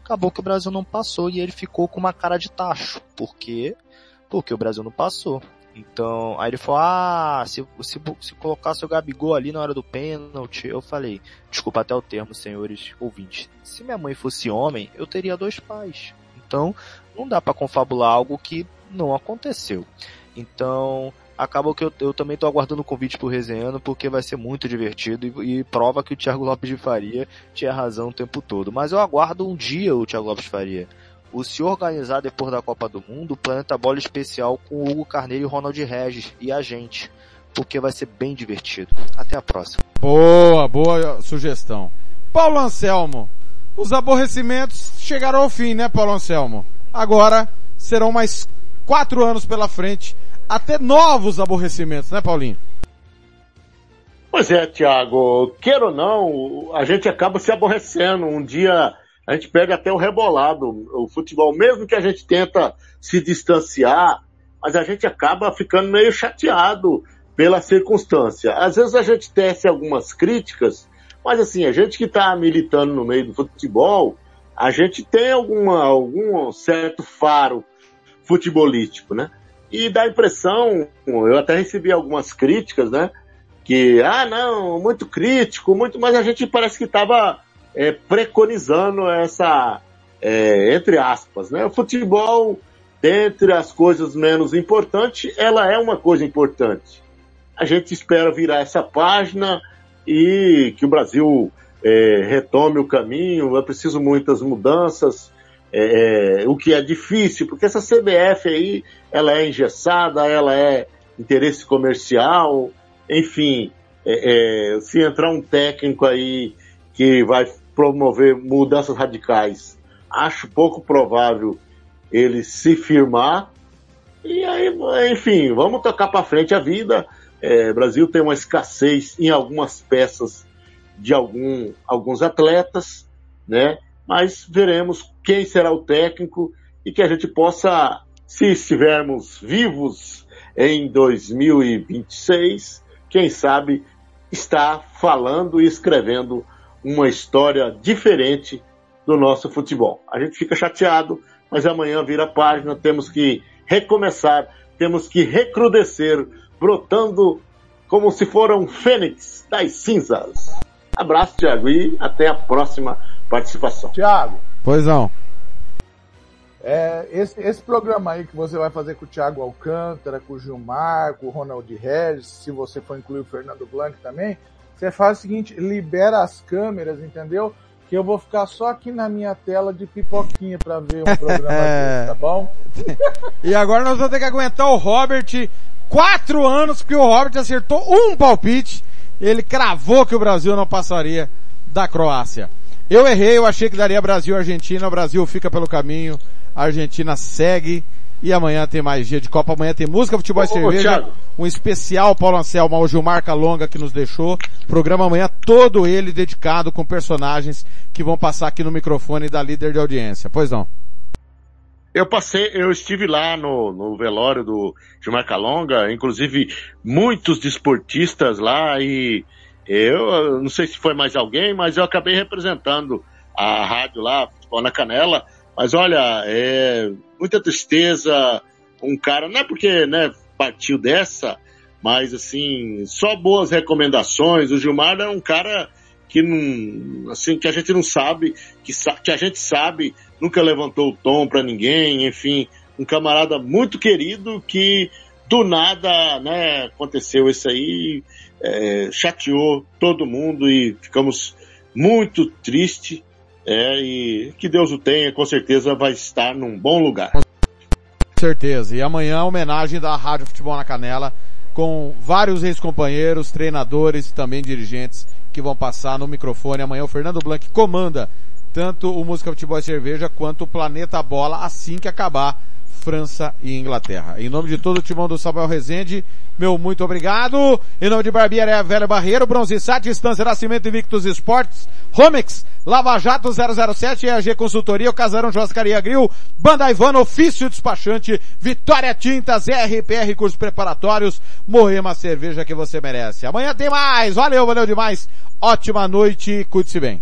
acabou que o Brasil não passou e ele ficou com uma cara de tacho. Por quê? Porque o Brasil não passou. Então, aí ele falou, ah, se, se, se colocasse o Gabigol ali na hora do pênalti, eu falei, desculpa até o termo, senhores ouvintes, se minha mãe fosse homem, eu teria dois pais. Então, não dá para confabular algo que não aconteceu. Então, acabou que eu, eu também tô aguardando o convite pro Resenhando, porque vai ser muito divertido e, e, prova que o Thiago Lopes de Faria tinha razão o tempo todo. Mas eu aguardo um dia o Thiago Lopes de Faria o se organizar depois da Copa do Mundo, o Planeta Bola especial com o Hugo Carneiro e o Ronald Regis e a gente, porque vai ser bem divertido. Até a próxima. Boa, boa sugestão. Paulo Anselmo, os aborrecimentos chegaram ao fim, né, Paulo Anselmo? Agora serão mais quatro anos pela frente, até novos aborrecimentos, né, Paulinho? Pois é, Thiago, queira ou não, a gente acaba se aborrecendo. Um dia a gente pega até o rebolado, o futebol, mesmo que a gente tenta se distanciar, mas a gente acaba ficando meio chateado pela circunstância. Às vezes a gente tece algumas críticas, mas assim, a gente que está militando no meio do futebol, a gente tem alguma, algum certo faro futebolístico, né? E dá a impressão, eu até recebi algumas críticas, né? Que, ah, não, muito crítico, muito, mas a gente parece que estava é, preconizando essa, é, entre aspas, né? O futebol, dentre as coisas menos importantes, ela é uma coisa importante. A gente espera virar essa página e que o Brasil é, retome o caminho. É preciso muitas mudanças, é, é o que é difícil, porque essa CBF aí, ela é engessada, ela é interesse comercial, enfim, é, é, se entrar um técnico aí que vai promover mudanças radicais, acho pouco provável ele se firmar. E aí, enfim, vamos tocar para frente a vida. É, Brasil tem uma escassez em algumas peças de algum, alguns atletas, né? Mas veremos quem será o técnico e que a gente possa, se estivermos vivos em 2026, quem sabe estar falando e escrevendo uma história diferente do nosso futebol. A gente fica chateado, mas amanhã vira página, temos que recomeçar, temos que recrudescer, brotando como se for um fênix das cinzas. Abraço, Tiago, e até a próxima participação. Tiago. Pois não. É, esse, esse programa aí que você vai fazer com o Thiago Alcântara, com o Gilmar, com o Ronald Regis, se você for incluir o Fernando Blanc também, você faz o seguinte, libera as câmeras, entendeu? Que eu vou ficar só aqui na minha tela de pipoquinha para ver um programa desse, tá bom? e agora nós vamos ter que aguentar o Robert quatro anos, porque o Robert acertou um palpite. Ele cravou que o Brasil não passaria da Croácia. Eu errei, eu achei que daria Brasil e Argentina. O Brasil fica pelo caminho. A Argentina segue e amanhã tem mais dia de Copa, amanhã tem música, futebol e cerveja. um especial Paulo Anselmo ao Gilmar Calonga que nos deixou. Programa amanhã todo ele dedicado com personagens que vão passar aqui no microfone da líder de audiência. Pois não. Eu passei, eu estive lá no, no velório do Gilmar Calonga, inclusive muitos desportistas lá e eu não sei se foi mais alguém, mas eu acabei representando a rádio lá, Futebol na Canela, mas olha, é muita tristeza. Um cara, não é porque né, partiu dessa, mas assim, só boas recomendações. O Gilmar era um cara que não, assim, que a gente não sabe, que, que a gente sabe, nunca levantou o tom para ninguém, enfim, um camarada muito querido que do nada, né, aconteceu isso aí, é, chateou todo mundo e ficamos muito tristes é, e que Deus o tenha, com certeza vai estar num bom lugar. Com certeza. E amanhã homenagem da Rádio Futebol na Canela com vários ex-companheiros, treinadores e também dirigentes que vão passar no microfone. Amanhã o Fernando Blanc comanda tanto o Música Futebol e Cerveja quanto o Planeta Bola assim que acabar França e Inglaterra. Em nome de todo o timão do Samuel Rezende, meu muito obrigado. Em nome de Barbearia Velho Barreiro, Bronze Sat, Distância Nascimento Invictus Esportes, Romex, Lava Jato 007, EAG Consultoria, o Casarão Churrascaria Grill, Banda Ivana, Ofício Despachante, Vitória Tintas, RPR Cursos Preparatórios, Moema Cerveja que você merece. Amanhã tem mais. Valeu, valeu demais. Ótima noite, cuide-se bem.